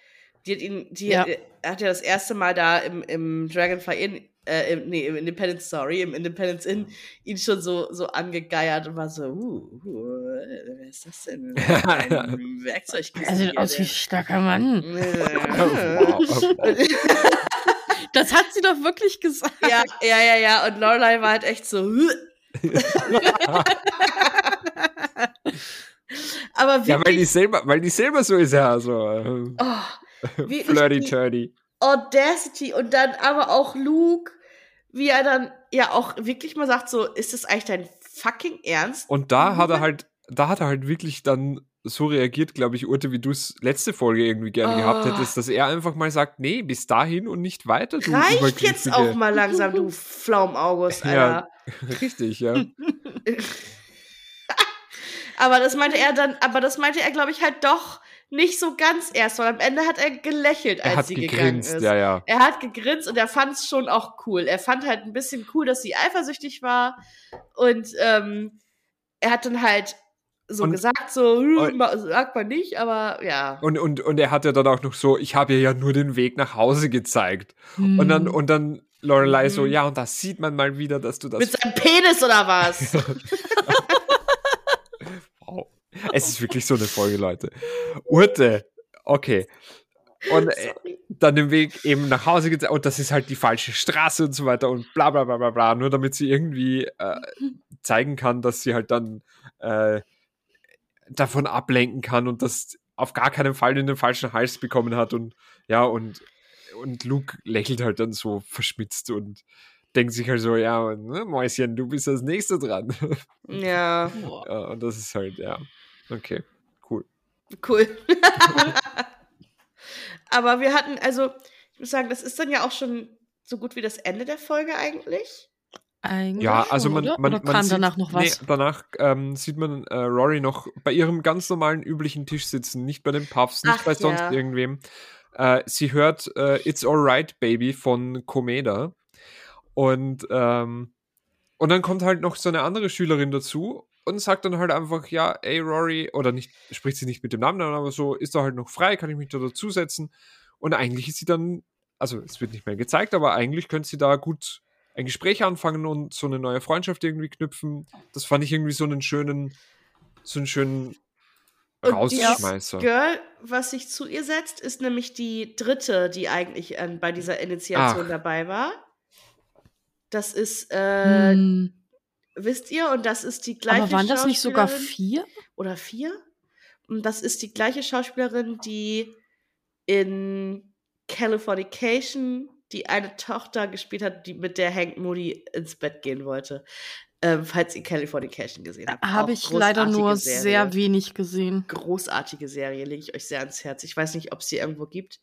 Speaker 2: Die hat ihn, die ja. hat ja das erste Mal da im, im Dragonfly Inn, äh, im, nee, im Independence, sorry, im Independence Inn ihn schon so, so angegeiert und war so, uh, uh wer ist das denn? Ein Werkzeug.
Speaker 3: Er sieht aus wie starker Mann. das hat sie doch wirklich gesagt.
Speaker 2: Ja, ja, ja, ja. Und Lorelei war halt echt so. Aber
Speaker 1: wie, ja, weil die selber, weil die selber so ist ja so. Oh, flirty turdy.
Speaker 2: Audacity und dann aber auch Luke, wie er dann ja auch wirklich mal sagt, so, ist das eigentlich dein fucking Ernst?
Speaker 1: Und da hat er halt, da hat er halt wirklich dann so reagiert, glaube ich, Urte, wie du es letzte Folge irgendwie gerne oh. gehabt hättest, dass er einfach mal sagt, nee, bis dahin und nicht weiter.
Speaker 2: Du Reicht jetzt auch mal langsam, du Flaum August, Alter. Ja,
Speaker 1: richtig, ja.
Speaker 2: aber das meinte er dann, aber das meinte er, glaube ich, halt doch nicht so ganz erst, weil am Ende hat er gelächelt, als er hat sie gegrinst, gegangen ist.
Speaker 1: Ja, ja.
Speaker 2: Er hat gegrinst und er fand es schon auch cool. Er fand halt ein bisschen cool, dass sie eifersüchtig war und ähm, er hat dann halt so und, gesagt, so, hm, sagt man nicht, aber ja.
Speaker 1: Und, und, und er hat ja dann auch noch so, ich habe ihr ja nur den Weg nach Hause gezeigt. Hm. Und dann, und dann Lorelei hm. so, ja, und da sieht man mal wieder, dass du das.
Speaker 2: Mit seinem Penis oder was?
Speaker 1: wow. Es ist wirklich so eine Folge, Leute. Urte, okay. Und äh, dann den Weg eben nach Hause gezeigt, und das ist halt die falsche Straße und so weiter und bla bla bla bla bla, nur damit sie irgendwie äh, zeigen kann, dass sie halt dann äh, davon ablenken kann und das auf gar keinen Fall in den falschen Hals bekommen hat und ja, und, und Luke lächelt halt dann so verschmitzt und denkt sich halt so, ja, ne, Mäuschen, du bist das nächste dran.
Speaker 2: Ja.
Speaker 1: ja. Und das ist halt, ja, okay, cool.
Speaker 2: Cool. Aber wir hatten, also, ich muss sagen, das ist dann ja auch schon so gut wie das Ende der Folge eigentlich.
Speaker 3: Eigentlich
Speaker 1: ja, also man,
Speaker 3: oder?
Speaker 1: man,
Speaker 3: oder man
Speaker 1: kam
Speaker 3: sieht, danach noch was?
Speaker 1: Nee, danach ähm, sieht man äh, Rory noch bei ihrem ganz normalen üblichen Tisch sitzen, nicht bei den Puffs, nicht Ach, bei sonst ja. irgendwem. Äh, sie hört äh, It's Alright Baby von Komeda und ähm, und dann kommt halt noch so eine andere Schülerin dazu und sagt dann halt einfach, ja, ey Rory, oder nicht, spricht sie nicht mit dem Namen an, aber so, ist da halt noch frei, kann ich mich da dazusetzen? Und eigentlich ist sie dann, also es wird nicht mehr gezeigt, aber eigentlich könnte sie da gut ein Gespräch anfangen und so eine neue Freundschaft irgendwie knüpfen. Das fand ich irgendwie so einen schönen, so einen schönen Rausschmeißer.
Speaker 2: Und Girl, was sich zu ihr setzt, ist nämlich die dritte, die eigentlich äh, bei dieser Initiation Ach. dabei war. Das ist, äh, hm. wisst ihr, und das ist die gleiche
Speaker 3: Aber waren das nicht sogar vier?
Speaker 2: Oder vier? Und das ist die gleiche Schauspielerin, die in Californication die eine Tochter gespielt hat, die, mit der Hank Moody ins Bett gehen wollte. Ähm, falls ihr Californication gesehen habt.
Speaker 3: Habe ich leider nur Serie. sehr wenig gesehen.
Speaker 2: Großartige Serie, lege ich euch sehr ans Herz. Ich weiß nicht, ob es sie irgendwo gibt.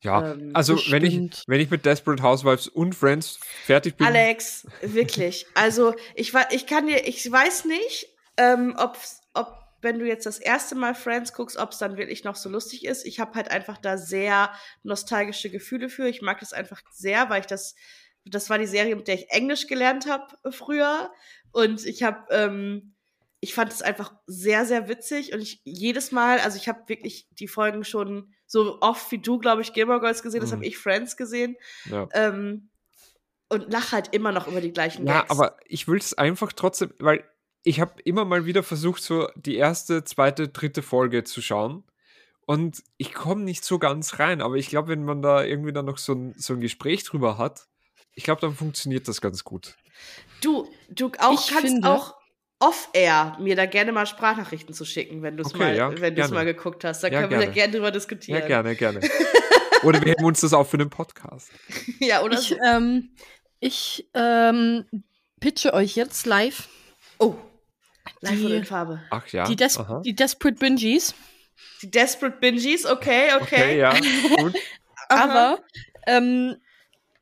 Speaker 1: Ja, ähm, also wenn ich, wenn ich mit Desperate Housewives und Friends fertig bin.
Speaker 2: Alex, wirklich. Also ich, ich kann dir, ich weiß nicht, ähm, ob, ob wenn du jetzt das erste Mal Friends guckst, ob es dann wirklich noch so lustig ist. Ich habe halt einfach da sehr nostalgische Gefühle für. Ich mag das einfach sehr, weil ich das, das war die Serie, mit der ich Englisch gelernt habe früher. Und ich habe, ähm, ich fand es einfach sehr, sehr witzig und ich jedes Mal, also ich habe wirklich die Folgen schon so oft wie du, glaube ich, Gilmore Girls gesehen, das mhm. habe ich Friends gesehen. Ja. Ähm, und lach halt immer noch über die gleichen
Speaker 1: Ja, Gags. aber ich will es einfach trotzdem, weil ich habe immer mal wieder versucht, so die erste, zweite, dritte Folge zu schauen. Und ich komme nicht so ganz rein, aber ich glaube, wenn man da irgendwie dann noch so ein, so ein Gespräch drüber hat, ich glaube, dann funktioniert das ganz gut.
Speaker 2: Du, du auch ich kannst finde, auch off-air mir da gerne mal Sprachnachrichten zu schicken, wenn du es okay, mal, ja, mal geguckt hast. Da ja, können gerne. wir da gerne drüber diskutieren.
Speaker 1: Ja, gerne, gerne. oder wir heben uns das auf für den Podcast.
Speaker 3: ja, oder ich, so. ähm, ich ähm, pitche euch jetzt live.
Speaker 2: Oh. Live die, oder in Farbe.
Speaker 1: Ach ja.
Speaker 3: Die, Des Aha. die Desperate Bingies.
Speaker 2: Die Desperate Bingies, okay, okay. Okay,
Speaker 1: ja, gut.
Speaker 3: Aber ähm,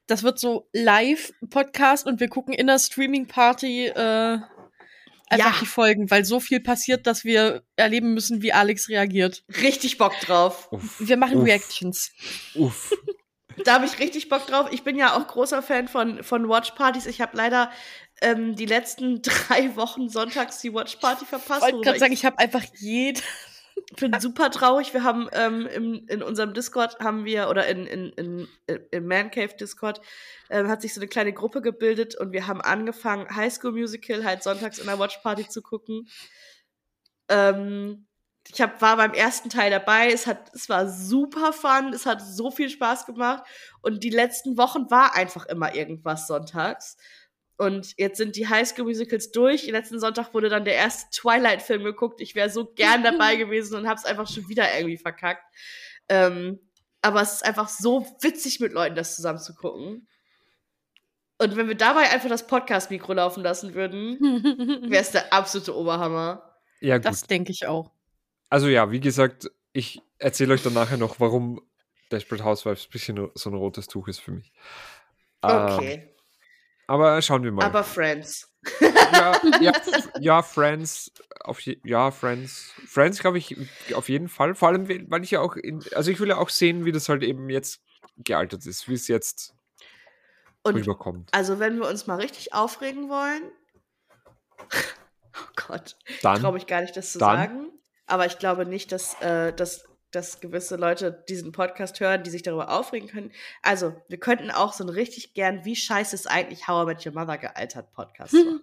Speaker 3: das wird so Live-Podcast und wir gucken in der Streaming-Party äh, einfach ja. die Folgen, weil so viel passiert, dass wir erleben müssen, wie Alex reagiert.
Speaker 2: Richtig Bock drauf.
Speaker 3: Uff. Wir machen Uff. Reactions.
Speaker 1: Uff.
Speaker 2: Da habe ich richtig Bock drauf. Ich bin ja auch großer Fan von, von Watchpartys. Ich habe leider ähm, die letzten drei Wochen sonntags die Watchparty verpasst.
Speaker 3: Ich wollte gerade sagen, ich habe einfach jeden
Speaker 2: ich bin super traurig. Wir haben ähm, im, in unserem Discord haben wir, oder in, in, in, im Man Cave Discord, ähm, hat sich so eine kleine Gruppe gebildet und wir haben angefangen, High School Musical halt sonntags in der Watch Party zu gucken. Ähm, ich hab, war beim ersten Teil dabei. Es, hat, es war super fun. Es hat so viel Spaß gemacht. Und die letzten Wochen war einfach immer irgendwas sonntags. Und jetzt sind die Highschool Musicals durch. Letzten Sonntag wurde dann der erste Twilight-Film geguckt. Ich wäre so gern dabei gewesen und habe es einfach schon wieder irgendwie verkackt. Ähm, aber es ist einfach so witzig, mit Leuten das zusammen zu gucken. Und wenn wir dabei einfach das Podcast-Mikro laufen lassen würden, wäre es der absolute Oberhammer.
Speaker 3: Ja, gut. Das denke ich auch.
Speaker 1: Also ja, wie gesagt, ich erzähle euch dann nachher noch, warum Desperate Housewives ein bisschen so ein rotes Tuch ist für mich.
Speaker 2: Okay. Ähm,
Speaker 1: aber schauen wir mal.
Speaker 2: Aber Friends.
Speaker 1: Ja, ja, ja Friends. Auf je, ja, Friends. Friends, glaube ich, auf jeden Fall. Vor allem, weil ich ja auch, in, also ich will ja auch sehen, wie das halt eben jetzt gealtert ist, wie es jetzt Und rüberkommt.
Speaker 2: Also, wenn wir uns mal richtig aufregen wollen. oh Gott. Dann, ich traue mich gar nicht, das zu dann, sagen. Aber ich glaube nicht, dass, äh, dass dass gewisse Leute diesen Podcast hören, die sich darüber aufregen können. Also, wir könnten auch so einen richtig gern, wie scheiße ist eigentlich How I Met Your Mother gealtert Podcast machen.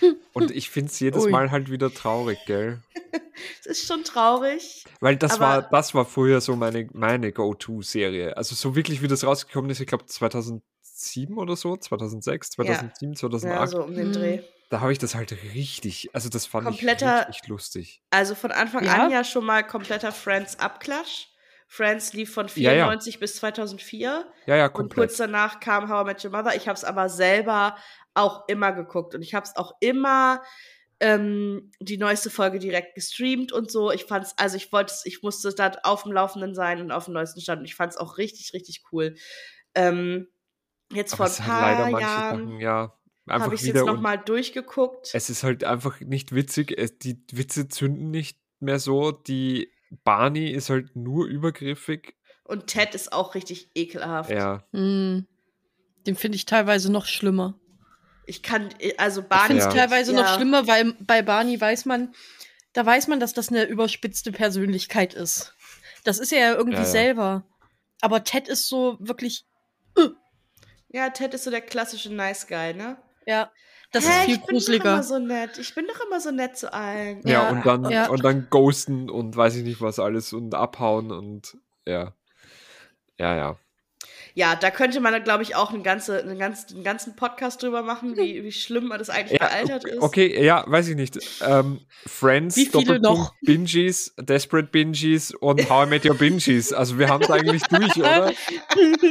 Speaker 1: Und ich finde es jedes Ui. Mal halt wieder traurig, gell?
Speaker 2: Es ist schon traurig.
Speaker 1: Weil das war, das war früher so meine, meine Go-To-Serie. Also so wirklich, wie das rausgekommen ist, ich glaube 2007 oder so, 2006, 2007, ja. 2008. Ja,
Speaker 2: so um den Dreh.
Speaker 1: Da habe ich das halt richtig, also das fand
Speaker 2: kompletter,
Speaker 1: ich richtig lustig.
Speaker 2: Also von Anfang ja. an ja schon mal kompletter Friends-Abklatsch. Friends lief von 94 ja, ja. bis 2004.
Speaker 1: Ja, ja,
Speaker 2: komplett. Und kurz danach kam How I Met Your Mother. Ich habe es aber selber auch immer geguckt und ich habe es auch immer ähm, die neueste Folge direkt gestreamt und so. Ich fand's, also ich wollte ich musste da auf dem Laufenden sein und auf dem neuesten Stand und ich fand es auch richtig, richtig cool. Ähm, jetzt aber vor ein paar Jahren.
Speaker 1: Sachen, ja
Speaker 2: habe ich jetzt nochmal durchgeguckt.
Speaker 1: Es ist halt einfach nicht witzig. Es, die Witze zünden nicht mehr so. Die Barney ist halt nur übergriffig.
Speaker 2: Und Ted ist auch richtig ekelhaft.
Speaker 1: Ja.
Speaker 3: Mm, den finde ich teilweise noch schlimmer.
Speaker 2: Ich kann, also Barney. Ich
Speaker 3: finde es ja. teilweise ja. noch schlimmer, weil bei Barney weiß man, da weiß man, dass das eine überspitzte Persönlichkeit ist. Das ist er ja irgendwie ja, selber. Aber Ted ist so wirklich. Uh.
Speaker 2: Ja, Ted ist so der klassische Nice Guy, ne?
Speaker 3: Ja. Das Hä, ist viel
Speaker 2: ich
Speaker 3: gruseliger.
Speaker 2: bin doch immer so nett. Ich bin doch immer so nett zu allen.
Speaker 1: Ja, ja und dann ja. und dann ghosten und weiß ich nicht was alles und abhauen und ja. Ja, ja
Speaker 2: ja, da könnte man, glaube ich, auch einen, ganze, einen, ganzen, einen ganzen Podcast drüber machen, wie, wie schlimm das eigentlich ja, gealtert
Speaker 1: okay,
Speaker 2: ist.
Speaker 1: Okay, ja, weiß ich nicht. Ähm, Friends,
Speaker 3: wie viele noch?
Speaker 1: Bingies, Desperate Bingies und How I Met Your Bingies. Also wir haben es eigentlich durch, oder?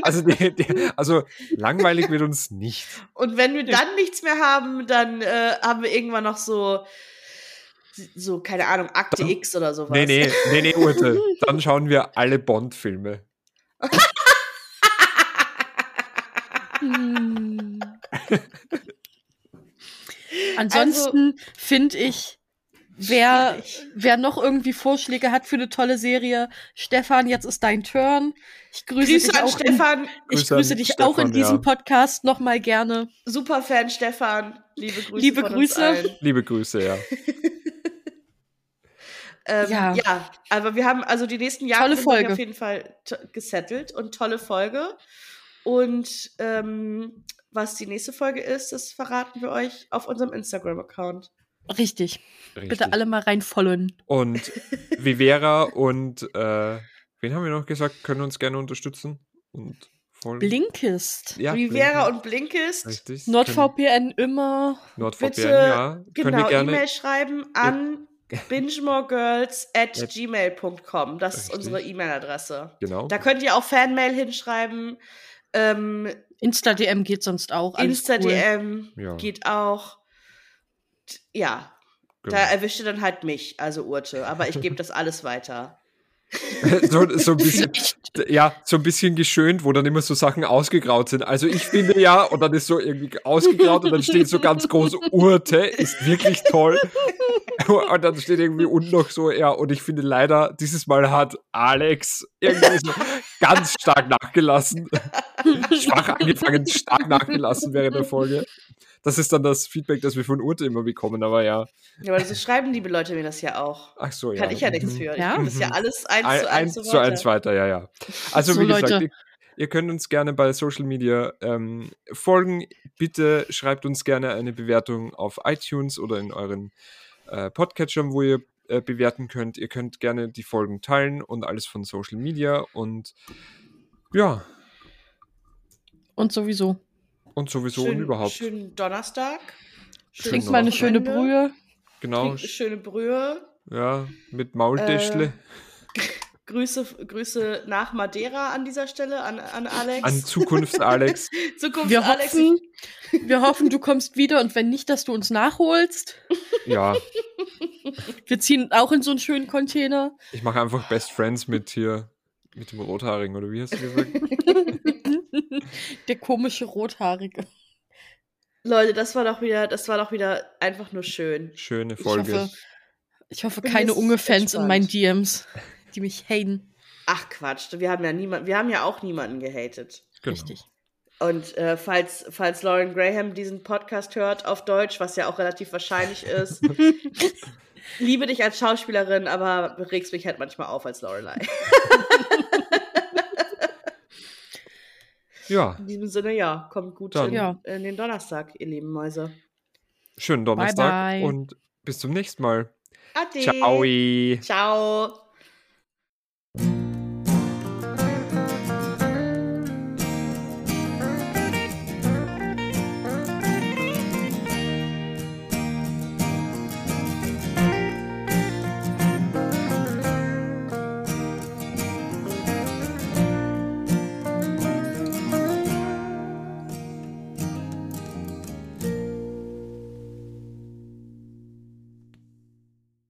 Speaker 1: Also, die, die, also langweilig wird uns nicht.
Speaker 2: Und wenn wir dann nichts mehr haben, dann äh, haben wir irgendwann noch so so, keine Ahnung, Akte dann, X oder sowas.
Speaker 1: Nee, nee, nee, nee, Urte. Dann schauen wir alle Bond-Filme.
Speaker 3: Hm. Ansonsten also, finde ich, wer, wer noch irgendwie Vorschläge hat für eine tolle Serie, Stefan, jetzt ist dein Turn. Ich grüße, grüße dich auch
Speaker 2: Stefan.
Speaker 3: In, ich grüße, grüße dich Stefan, auch in diesem ja. Podcast nochmal gerne.
Speaker 2: Superfan Stefan, liebe Grüße.
Speaker 3: Liebe Grüße.
Speaker 1: Liebe Grüße, ja.
Speaker 2: Ähm, ja. ja, aber wir haben also die nächsten Jahre tolle Folge. auf jeden Fall gesettelt und tolle Folge. Und ähm, was die nächste Folge ist, das verraten wir euch auf unserem Instagram-Account.
Speaker 3: Richtig. Richtig. Bitte alle mal reinfolgen.
Speaker 1: Und Vivera und äh, wen haben wir noch gesagt, können uns gerne unterstützen und
Speaker 3: folgen. Blinkist.
Speaker 2: Ja, Rivera und Blinkist.
Speaker 3: Richtig. NordVPN immer.
Speaker 1: NordVPN, Bitte, ja.
Speaker 2: Genau, E-Mail schreiben an bingemorgirls at gmail.com. Das Richtig. ist unsere E-Mail-Adresse.
Speaker 1: Genau.
Speaker 2: Da könnt ihr auch Fanmail hinschreiben. Ähm,
Speaker 3: Insta-DM geht sonst auch.
Speaker 2: Insta-DM cool. ja. geht auch. Ja, genau. da erwischt ihr dann halt mich, also Urte. Aber ich gebe das alles weiter.
Speaker 1: so, so ein bisschen, ja, so ein bisschen geschönt, wo dann immer so Sachen ausgegraut sind. Also ich finde ja, und dann ist so irgendwie ausgegraut und dann steht so ganz groß Urte, ist wirklich toll. Und dann steht irgendwie unten noch so, ja, und ich finde leider, dieses Mal hat Alex irgendwie so ganz stark nachgelassen. Schwach angefangen, stark nachgelassen während der Folge das ist dann das Feedback, das wir von Urte immer bekommen, aber ja.
Speaker 2: Ja, aber das schreiben liebe Leute mir das ja auch.
Speaker 1: Ach so,
Speaker 2: ja. Kann ich ja nichts für. Ja? Ich gebe das ja alles eins
Speaker 1: ein, zu eins, eins zu eins weiter, ja, ja. Also so, wie gesagt, Leute. Ihr könnt uns gerne bei Social Media ähm, folgen. Bitte schreibt uns gerne eine Bewertung auf iTunes oder in euren äh, Podcatchern, wo ihr äh, bewerten könnt. Ihr könnt gerne die Folgen teilen und alles von Social Media und ja.
Speaker 3: Und sowieso.
Speaker 1: Und sowieso schön, und überhaupt.
Speaker 2: Schönen Donnerstag.
Speaker 3: Schön Trink mal eine schöne Brühe.
Speaker 1: Genau.
Speaker 2: Trink schöne Brühe.
Speaker 1: Ja, mit Maultäschle.
Speaker 2: Äh, Grüße, Grüße nach Madeira an dieser Stelle, an, an Alex.
Speaker 1: An Zukunfts-Alex.
Speaker 3: Zukunfts wir, Alex. hoffen, wir hoffen, du kommst wieder und wenn nicht, dass du uns nachholst.
Speaker 1: Ja.
Speaker 3: Wir ziehen auch in so einen schönen Container.
Speaker 1: Ich mache einfach Best Friends mit hier, mit dem Rothaarigen, oder wie hast du gesagt?
Speaker 3: Der komische Rothaarige.
Speaker 2: Leute, das war doch wieder, das war doch wieder einfach nur schön.
Speaker 1: Schöne Folge.
Speaker 3: Ich hoffe, ich hoffe keine Unge-Fans in meinen DMs, die mich haten.
Speaker 2: Ach Quatsch, wir haben ja niemand, wir haben ja auch niemanden gehatet.
Speaker 1: Genau. Richtig.
Speaker 2: Und äh, falls, falls Lauren Graham diesen Podcast hört auf Deutsch, was ja auch relativ wahrscheinlich ist, liebe dich als Schauspielerin, aber regst mich halt manchmal auf als Lorelei.
Speaker 1: Ja.
Speaker 2: In diesem Sinne, ja, kommt gut in, ja. in, den Donnerstag, ihr lieben Mäuse.
Speaker 1: Schönen Donnerstag bye bye. und bis zum nächsten Mal.
Speaker 2: Ade.
Speaker 1: Ciao.
Speaker 2: Ciao.